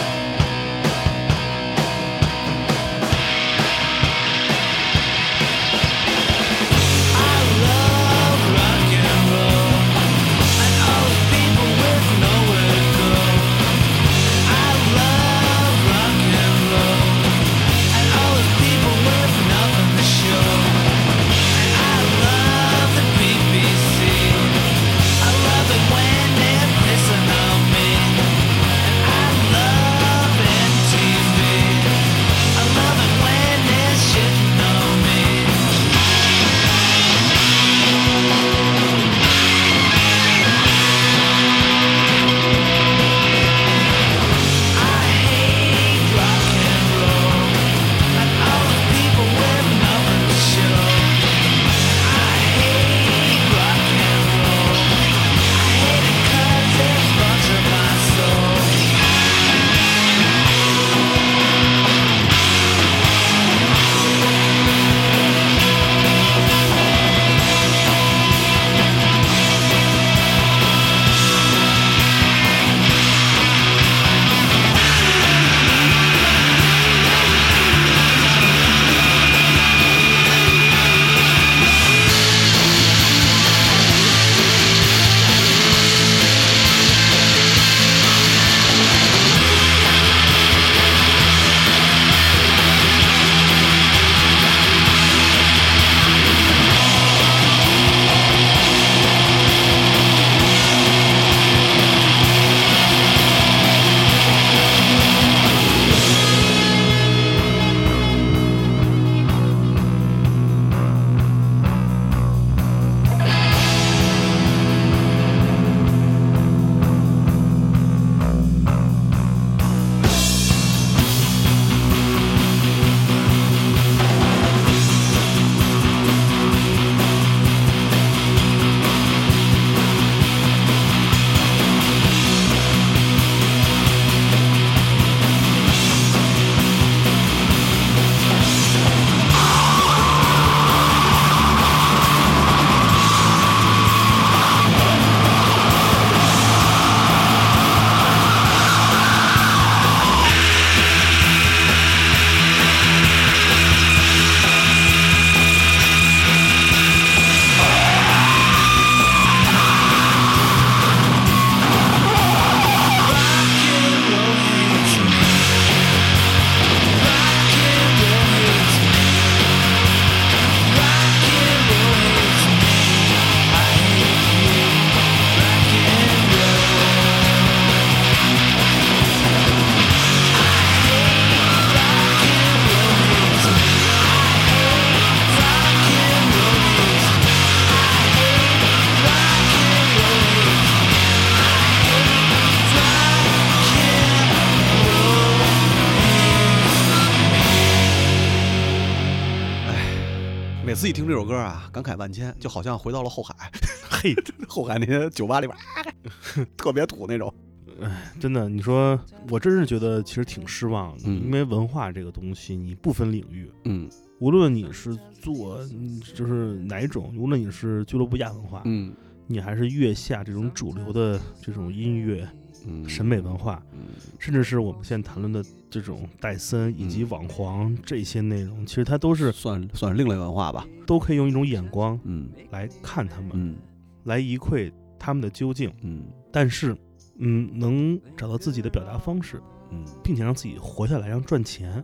感慨万千，就好像回到了后海，嘿，后海那些酒吧里边，啊 特别土那种。哎真的，你说我真是觉得其实挺失望的，嗯因为文化这个东西你不分领域，嗯无论你是做嗯就是哪一种，无论你是俱乐部亚文化，嗯你还是月下这种主流的这种音乐嗯，审美文化，嗯。甚至是我们现在谈论的这种戴森以及嗯。网黄这些内容，其实它都是算算是另类文化吧。都可以用一种眼光嗯。来看他们，嗯。来一窥他们的究竟。嗯。但是，嗯，能找到自己的表达方式，嗯。并且让自己活下来，让赚钱，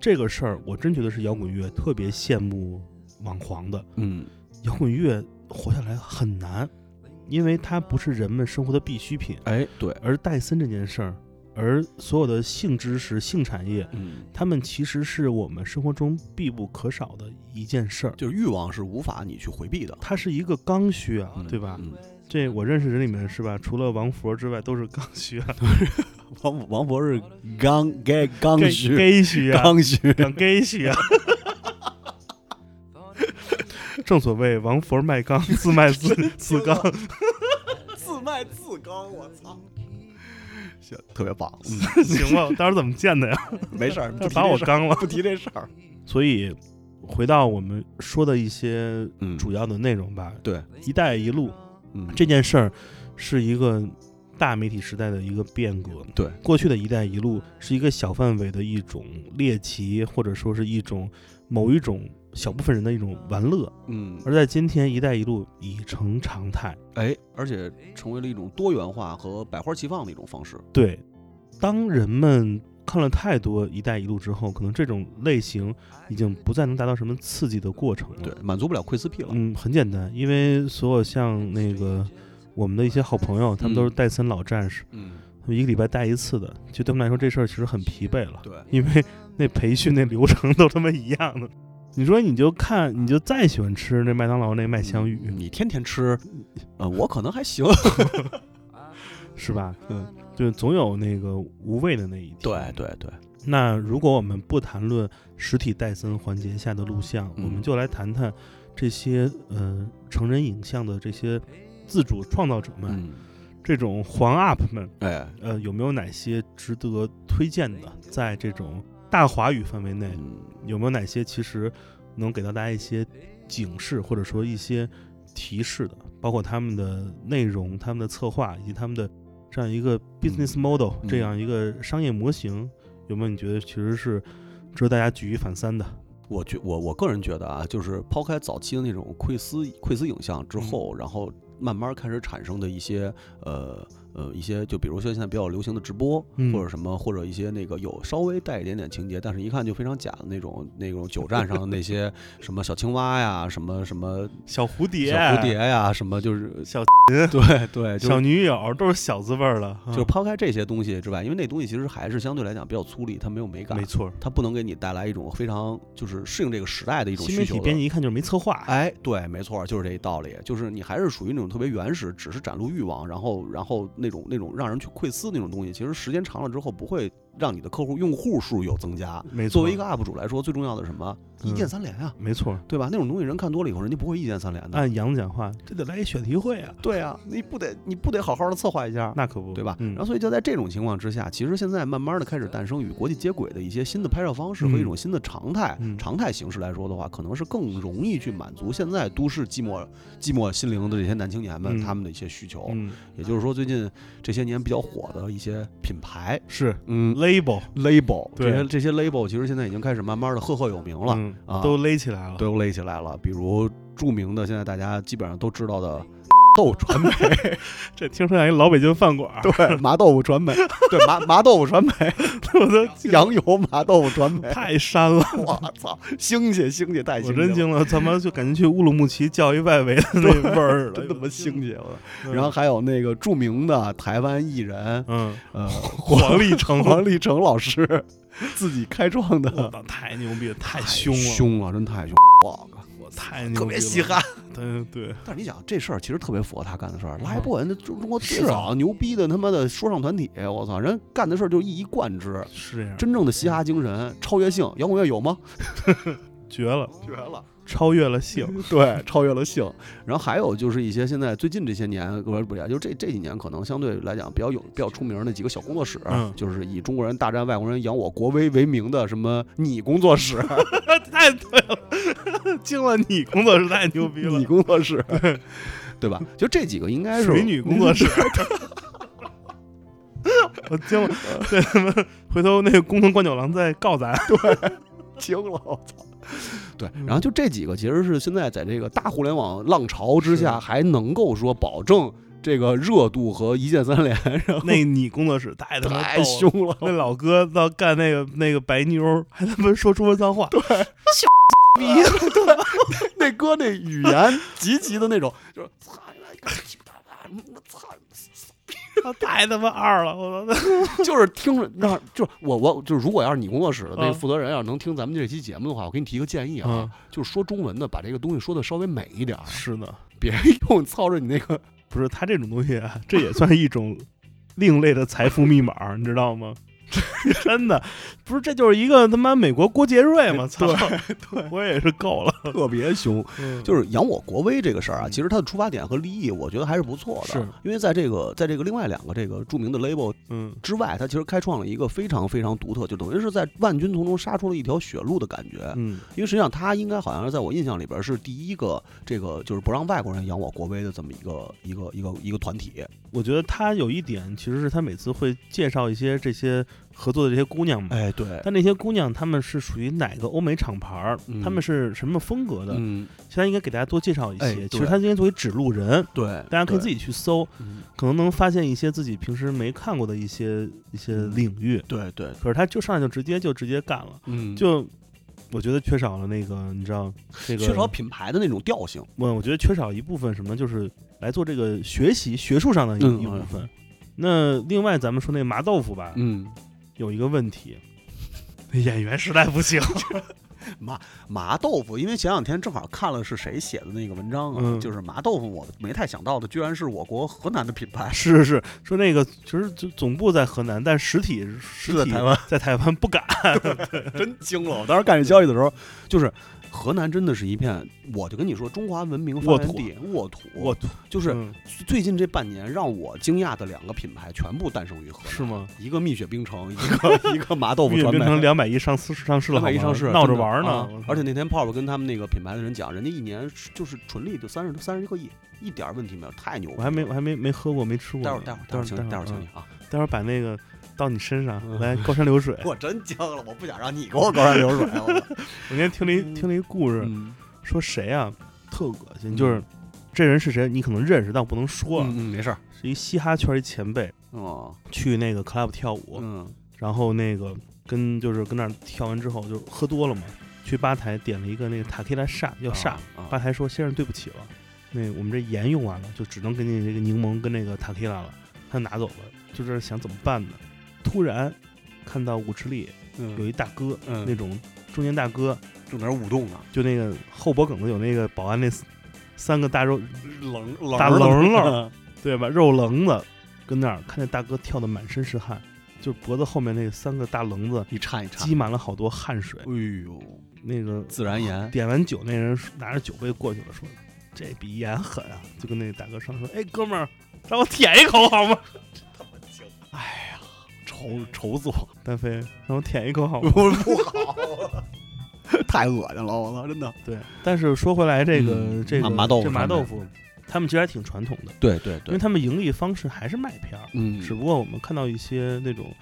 这个事儿，我真觉得是摇滚乐特别羡慕网黄的。嗯。摇滚乐活下来很难，因为它不是人们生活的必需品。哎，对，而戴森这件事儿，而所有的性知识、性产业，嗯，他们其实是我们生活中必不可少的一件事儿。就是欲望是无法你去回避的，它是一个刚需啊，嗯对吧？嗯，这我认识人里面是吧？除了王佛之外，都是刚需啊，王王佛是刚该刚该需，该需啊，刚需，刚该需啊。正所谓王佛卖钢，自卖自 自钢。自卖自刚，我操！行，特别棒，嗯，行吧，当时怎么见的呀？没事儿，不把我刚了。不提这事儿。所以回到我们说的一些嗯主要的内容吧。对，“一带一路”嗯，这件事儿是一个大媒体时代的一个变革。对，过去的一带一路是一个小范围的一种猎奇，或者说是一种某一种小部分人的一种玩乐，嗯，而在今天，“一带一路”已成常态。哎，而且成为了一种多元化和百花齐放的一种方式。对，当人们看了太多“一带一路”之后，可能这种类型已经不再能达到什么刺激的过程了。对，满足不了窥私癖了。嗯，很简单，因为所有像那个我们的一些好朋友，他们都是嗯戴森老战士，嗯，他们一个礼拜戴一次的，就对他们来说这事儿其实很疲惫了，对，因为那培训那流程都他妈一样的。你说你就看，你就再喜欢吃那麦当劳那麦香鱼，你天天吃，呃，我可能还行。是吧？嗯，就总有那个无味的那一天。对对对，那如果我们不谈论实体戴森环节下的录像，嗯我们就来谈谈这些呃成人影像的这些自主创造者们，嗯，这种黄 UP 们，哎，呃，有没有哪些值得推荐的？在这种大华语范围内，嗯，有没有哪些其实能给到大家一些警示，或者说一些提示的？包括他们的内容、他们的策划以及他们的这样一个 business model、嗯这样一个商业模型，有没有你觉得其实是值得大家举一反三的？我觉我我个人觉得啊，就是抛开早期的那种窥私窥私影像之后，然后慢慢开始产生的一些呃呃一些，就比如说现在比较流行的直播，嗯或者什么，或者一些那个有稍微带一点点情节，但是一看就非常假的那种那种酒站上的那些 什么小青蛙呀，什么什么小蝴蝶、小蝴蝶呀，什么就是小对对，就是小女友都是小字辈儿的，就抛开这些东西之外，因为那东西其实还是相对来讲比较粗粝，它没有美感没，错，它不能给你带来一种非常就是适应这个时代的一种新媒体编辑一看就是没策划，哎，对，没错，就是这一道理，就是你还是属于那种特别原始，只是展露欲望，然后然后那种那种让人去窥私那种东西，其实时间长了之后不会让你的客户用户数有增加。没错，作为一个 UP 主来说，最重要的是什么？一键嗯三连啊，没错，对吧？那种东西人看多了以后，人家不会一键三连的。按杨子讲话，这得来一选题会啊，对啊，你不得你不得好好的策划一下，那可不，对吧？嗯然后所以就在这种情况之下，其实现在慢慢的开始诞生与国际接轨的一些新的拍摄方式和一种新的常态。嗯常态形式来说的话，可能是更容易去满足现在都市寂寞寂寞心灵的这些男青年们、嗯他们的一些需求。嗯，也就是说，最近这些年比较火的一些品牌，是嗯 label，label 对这些这些 label 其实现在已经开始慢慢的赫赫有名了，嗯啊。都勒起来了，都勒起来了。比如著名的，现在大家基本上都知道的豆传媒，这听说像一老北京饭馆儿，对，麻豆腐传媒，对麻麻豆腐传媒，我都羊油麻豆腐传媒，太膻了，我操，腥气腥气太我真惊了，他妈就感觉去乌鲁木齐叫一外围的那味儿了，真他妈腥气了。嗯。然后还有那个著名的台湾艺人，嗯，呃，黄立成，黄立成老师 自己开创我的，操，太牛逼了，太凶了，凶了，真太凶，我靠，我太牛逼了，特别稀罕。对对，但是你想，这事儿其实特别符合他干的事儿。拉一波人，那中中国最早牛逼的他妈的说唱团体，我操，人干的事儿就一以贯之，是这样，真正的嘻哈精神、超越性，摇滚乐有吗？绝了，绝了！超越了性。对，超越了性。然后还有就是一些现在最近这些年，不是不是，就这这几年可能相对来讲比较有比较出名的几个小工作室，嗯就是以中国人大战外国人扬我国威为名的什么你工作室，太对了，惊了！你工作室太牛逼了你，工作室，对吧？就这几个应该是美女工作室。我惊了，对他们回头那个工藤官九郎再告咱。对惊了，我操！对，然后就这几个其实是现在在这个大互联网浪潮之下，还能够说保证这个热度和一键三连，然后那你工作室太他妈太凶了，那老哥到干那个那个白妞，还他妈说中文脏话，对，逼，那哥那语言极其的那种，就是操你妈！太他妈二了，我操！就是听着让就是我我就是如果要是你工作室的那个嗯负责人要是能听咱们这期节目的话，我给你提个建议啊，嗯就是说中文的把这个东西说的稍微美一点儿，是的，别用操着你那个不是他这种东西啊，这也算一种另类的财富密码，你知道吗？真的，不是，这就是一个他妈美国郭杰瑞吗？操，对，我也是够了。特别凶。就是扬我国威这个事儿啊，其实它的出发点和立意，我觉得还是不错的。是因为在这个在这个另外两个这个著名的 label 嗯，之外，它其实开创了一个非常非常独特，就等于是在万军丛中杀出了一条血路的感觉。嗯，因为实际上他应该好像是在我印象里边是第一个这个就是不让外国人扬我国威的这么一个一个一个一个团体。我觉得他有一点，其实是他每次会介绍一些这些合作的这些姑娘嘛。哎，对，但那些姑娘，她们是属于哪个欧美厂牌儿？嗯她们是什么风格的？嗯，现在应该给大家多介绍一哎些。其实他应该作为指路人，对，大家可以自己，去搜，嗯可能能发现一些自己平时没看过的一些一些领域。对对，可是他就上来就直接就直接干了，嗯，就我觉得缺少了那个，你知道这个缺少品牌的那种调性。我我觉得缺少一部分什么，就是来做这个学习学术上的一、嗯一部分。那另外咱们说那麻豆腐吧，嗯，有一个问题，演员实在不行。麻麻豆腐，因为前两天正好看了是谁写的那个文章啊，嗯就是麻豆腐，我没太想到的，居然是我国河南的品牌。是是是，说那个其实就总部在河南，但实体实体在台湾，在台湾不敢。真惊了！我当时看这消息的时候，就是河南真的是一片，我就跟你说，中华文明发沃土源地，沃土，我就是嗯最近这半年让我惊讶的两个品牌，全部诞生于河南，是吗？一个蜜雪冰城，一个 一个麻豆腐传媒冰。城两百亿上市上市了，两百亿上市，闹着玩呢啊。而且那天泡泡跟他们那个品牌的人讲，人家一年就是纯利就三十三十一个亿，一点问题没有，太牛了。我还没我还没没喝过，没吃过。待会儿待会儿待会儿请你，待会儿请你嗯啊！待会儿把那个到你身上嗯来高山流水。我真惊了，我不想让你给我高山流水。我操 我那天听了一听了一故事，嗯说谁啊特恶心，就是这人是谁，你可能认识，但我不能说，嗯嗯，没事儿。是一嘻哈圈一前辈，哦，去那个 club 跳舞，嗯然后那个跟就是跟那儿跳完之后就喝多了嘛，去吧台点了一个那个塔 Q 拉煞要煞，啊吧台说先生对不起了，那我们这盐用完了，就只能给你这个柠檬跟那个塔 Q 拉了，他拿走了，就这想怎么办呢？突然看到舞池里有嗯，一大哥，嗯。那种中年大哥，正在那儿舞动呢，就那个后脖梗子有那个保安那三三个大肉棱大棱棱儿，对吧？肉棱子跟那儿看见大哥跳的满身是汗，就脖子后面那三个大棱子一颤一颤。积，满了好多汗水。哎呦，那个自然盐，点完酒，那人拿着酒杯过去了，说：“这比盐狠啊！”就跟那大哥上说：“哎，哥们儿，让我舔一口好吗 愁愁死我，？”单飞，让我舔一口好吗？不不好，太恶心了，我操，真的。对。但是说回来，这个、嗯这个麻麻豆腐这麻豆腐，他们其实还挺传统的，对对对因为，他们盈利方式还是卖片儿。嗯，只不过我们看到一些那种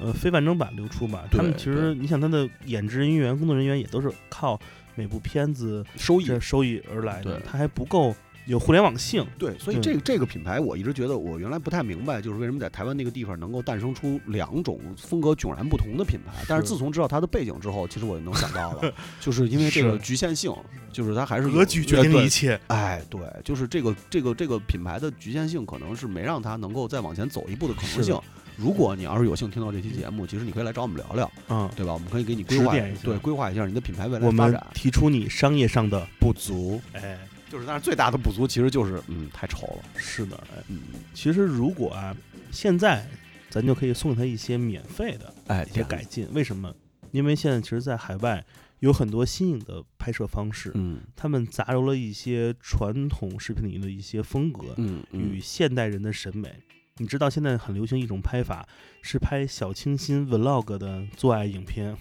呃非完整版流出吧，他们其实你想他的演职人员、工作人员也都是靠每部片子收益收益而来的对，它还不够有互联网性。对，所以这个这个品牌，我一直觉得我原来不太明白，就是为什么在台湾那个地方能够诞生出两种风格迥然不同的品牌。但是是自从知道它的背景之后，其实我就能想到了，就是因为这个局限性，就是它还是有格局决定对一切，哎，对，就是这个这个这个品牌的局限性，可能是没让它能够再往前走一步的可能性。如果你要是有幸听到这期节目，其实你可以来找我们聊聊，嗯，对吧？我们可以给你规划指点一下对规划一下你的品牌未来我们发展提出你商业上的不足，哎，就是但是最大的不足其实就是嗯太丑了，是的，哎，嗯其实如果啊，现在咱就可以送给他一些免费的哎一些改进，为什么？因为现在其实，在海外有很多新颖的拍摄方式，嗯他们杂糅了一些传统视频领域的一些风格嗯与现代人的审美。你知道现在很流行一种拍法，是拍小清新 vlog 的做爱影片。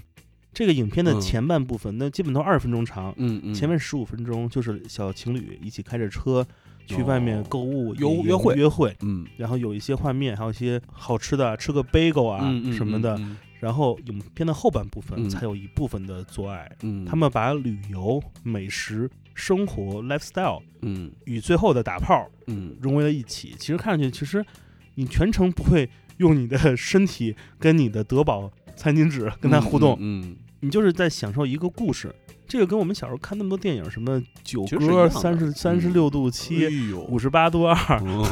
这个影片的嗯。前半部分，那基本都二十分钟长，嗯嗯，前面十五分钟就是小情侣一起开着车去外面哦。购物、约约会。约会，嗯。然后有一些画面，还有一些好吃的，吃个 bagel 啊什么的。嗯。然后影片的后半部分嗯。才有一部分的做爱，嗯，他们把旅游、美食、生活、lifestyle 嗯。与最后的打炮嗯。融为了一起。其实看上去，其实你全程不会用你的身体跟你的德宝餐巾纸跟他互动，嗯，你就是在享受一个故事。这个跟我们小时候看那么多电影，什么九哥、其实是一样的三十三十六度七、五十八度二、嗯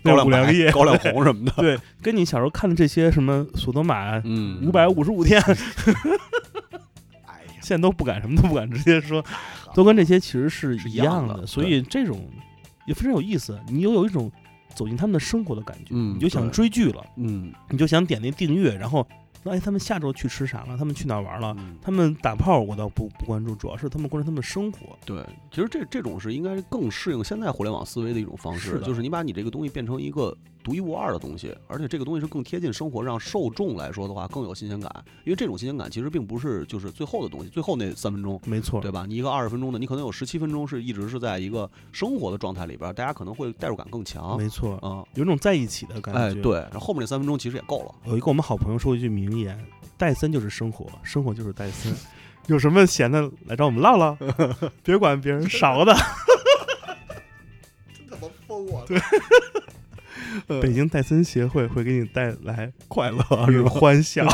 那 高粱白五粮液，高粱红什么的，对，跟你小时候看的这些什么索多玛嗯，五百五十五天，哎呀，现在都不敢什么都不敢直接说，都跟这些其实是是一一样的。所以这种也非常有意思，你又有一种走进他们的生活的感觉，嗯你就想追剧了，嗯你就想点那订阅，然后哎，他们下周去吃啥了？他们去哪儿玩了？嗯他们打炮我倒不不关注，主要是他们关注他们的生活。对，其实这这种是应该更适应现在互联网思维的一种方式，是的就是你把你这个东西变成一个独一无二的东西，而且这个东西是更贴近生活，让受众来说的话更有新鲜感。因为这种新鲜感其实并不是就是最后的东西，最后那三分钟。没错，对吧？你一个二十分钟的，你可能有十七分钟是一直是在一个生活的状态里边，大家可能会代入感更强。没错，啊，有一种在一起的感觉。哎，对，然后后面那三分钟其实也够了。有一个我们好朋友说一句名言：“戴森就是生活，生活就是戴森。”有什么闲的来找我们唠唠，别管别人勺的。真他妈疯我！北京戴森协会会给你带来快乐与欢笑。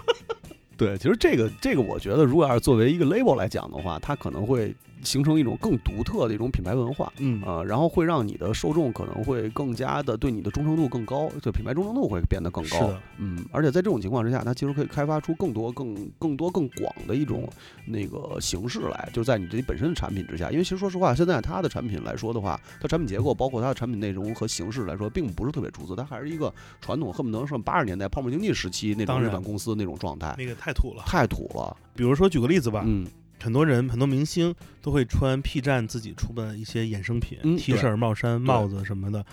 对，其实这个这个，我觉得如果要是作为一个 label 来讲的话，它可能会形成一种更独特的一种品牌文化。嗯啊、然后会让你的受众可能会更加的对你的忠诚度更高，就品牌忠诚度会变得更高。是的，嗯，而且在这种情况之下，它其实可以开发出更多、更更多、更广的一种那个形式来，就是在你自己本身的产品之下。因为其实说实话，现在它的产品来说的话，它产品结构包括它的产品内容和形式来说，并不是特别出色，它还是一个传统，恨不得是八十年代泡沫经济时期那种日本公司那种状态，那个太土了。太土了。比如说举个例子吧，嗯很多人很多明星都会穿 P 站自己出的一些衍生品、嗯 T 恤、帽衫、帽子什么的，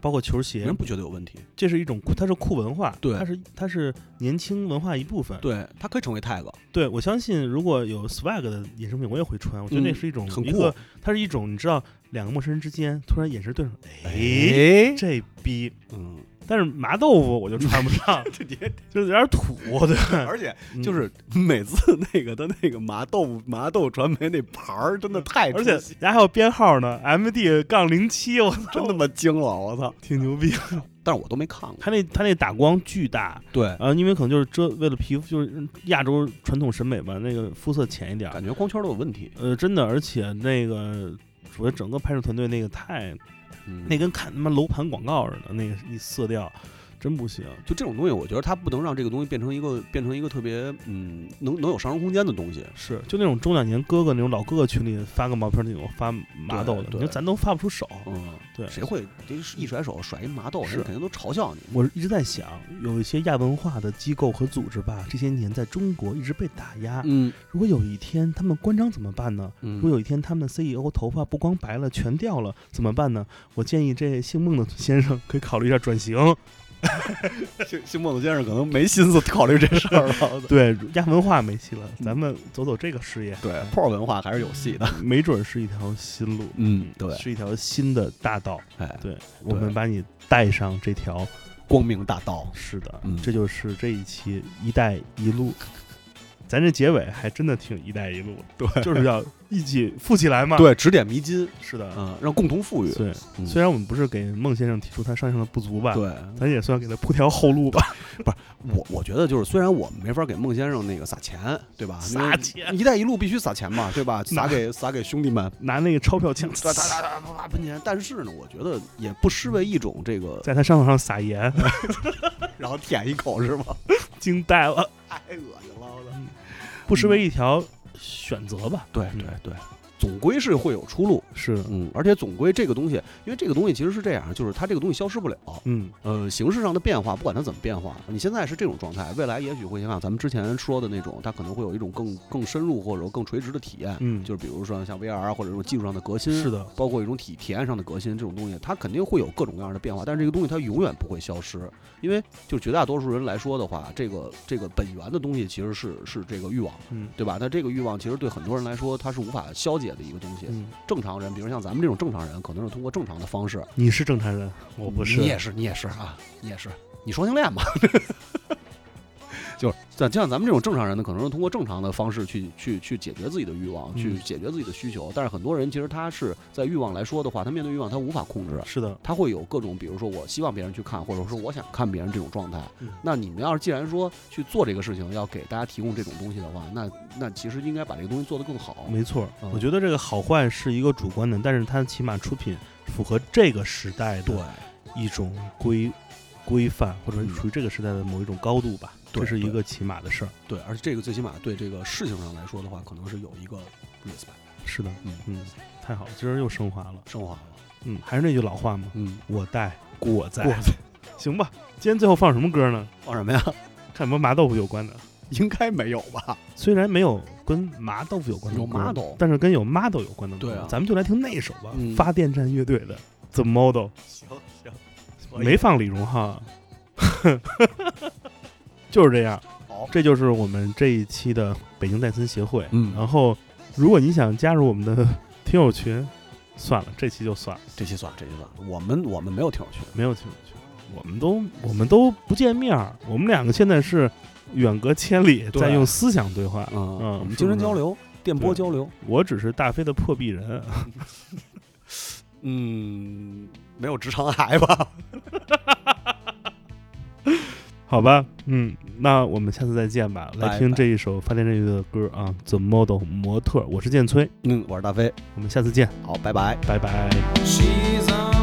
包括球鞋。人，不觉得有问题，这是一种，它是酷文化，对。它是它是年轻文化一部分。对，它可以成为 tag，对，我相信如果有 swag 的衍生品，我也会穿。我觉得那嗯是一种、很酷。一个，它是一种你知道，两个陌生人之间突然眼神对上，哎，哎，这逼。嗯，但是麻豆腐我就穿不上，就是有点土，对，而且嗯就是每次那个的那个麻豆腐麻豆传媒那牌儿真的太而且人家还有编号呢，MD 杠零七，我操，真他妈惊了，我操！挺牛逼。但是我都没看过。他那他那打光巨大，对，啊，因为可能就是遮为了皮肤，就是亚洲传统审美吧，那个肤色浅一点，感觉光圈都有问题。呃，真的，而且那个我觉得整个拍摄团队那个太，那跟看他妈楼盘广告似的，那个一色调。真不行。就这种东西，我觉得它不能让这个东西变成一个变成一个特别嗯能能有上升空间的东西。是，就那种中两年哥哥那种老哥哥群里发个毛片那种发麻豆的，对你说咱都发不出手。嗯，对谁会这一甩手甩一麻豆，是人肯定都嘲笑你。我一直在想，有一些亚文化的机构和组织吧，这些年在中国一直被打压。嗯如果有一天他们关张怎么办呢？嗯如果有一天他们的 CEO 头发不光白了，全掉了，怎么办呢？我建议这姓孟的先生可以考虑一下转型。姓姓孟的先生可能没心思考虑这事儿了。对，亚文化没戏了，咱们走走这个事业，对，破文化还是有戏的。没准是一条新路，嗯，对，是一条新的大道。哎，对，我们把你带上这条。光明大道。是的，嗯这就是这一期“一带一路 ”。咱这结尾还真的挺“一带一路”，对就是要一起富起来嘛。，对，指点迷津，是的，嗯，让共同富裕。对。嗯虽然我们不是给孟先生提出他上线的不足吧，，对，咱也算给他铺条后路吧。不是我我觉得就是，虽然我们没法给孟先生那个撒钱，对吧？撒钱一带一路必须撒钱嘛，对吧？撒给撒给兄弟们，拿那个钞票枪，哒哒哒哒啪啪喷钱。但是呢，我觉得也不失为一种这个，在他伤口上撒盐，然后舔一口是吗？惊呆了，太恶心了，我操！不失为一条选择吧。对嗯。对对，总归是会有出路。是的，嗯，而且总归这个东西，因为这个东西其实是这样，就是它这个东西消失不了。嗯呃，形式上的变化，不管它怎么变化，你现在是这种状态，未来也许会像咱们之前说的那种，它可能会有一种更更深入或者说更垂直的体验。嗯，就是比如说像 VR 或者这种技术上的革新，是的，包括一种体体验上的革新，这种东西它肯定会有各种各样的变化，但是这个东西它永远不会消失，因为就绝大多数人来说的话，这个这个本源的东西其实是是这个欲望，嗯对吧？那这个欲望其实对很多人来说，它是无法消解的一个东西。嗯，正常人，比如像咱们这种正常人，可能是通过正常的方式，你是正常人，我不是，你也是，你也是啊，你也是，你双性恋嘛？就是像像咱们这种正常人呢，可能是通过正常的方式去去去解决自己的欲望，去嗯解决自己的需求。但是很多人其实他是在欲望来说的话，他面对欲望他无法控制，是的，他会有各种，比如说我希望别人去看，或者说我想看别人这种状态。嗯那你们要是既然说去做这个事情，要给大家提供这种东西的话，那那其实应该把这个东西做得更好。没错，嗯我觉得这个好坏是一个主观的，但是它起码出品符合这个时代对的一种规规范，或者属于这个时代的某一种高度吧，对这是一个起码的事儿。对，而且这个最起码对这个事情上来说的话，可能是有一个 respect 是的，嗯嗯，太好了，今儿又升华了。升华了。嗯，还是那句老话嘛，嗯，我带我在，过 行吧。今天最后放什么歌呢？放什么呀？看有没有麻豆腐有关的。应该没有吧？虽然没有跟麻豆腐有关的有歌麻豆但是跟有 model 有关的歌，对啊咱们就来听那首吧，嗯发电站乐队的《The Model》，行行，没放李荣浩，就是这样。好这就是我们这一期的北京戴森协会。嗯然后，如果你想加入我们的 听友群，算了，这期就算了，这期算了，这期算了。我们我们没有听友群，没有听友群，我们都我们都不见面儿，我们两个现在是远隔千里，在用思想对话。嗯嗯我们精神交流，电波交流。我只是大飞的破壁人，嗯，没有直肠癌吧？好吧，嗯，那我们下次再见吧。来听这一首发电站乐队的歌啊，《The Model》模特，我是建崔，嗯，我是大飞，我们下次见，好，拜拜。拜拜。She's on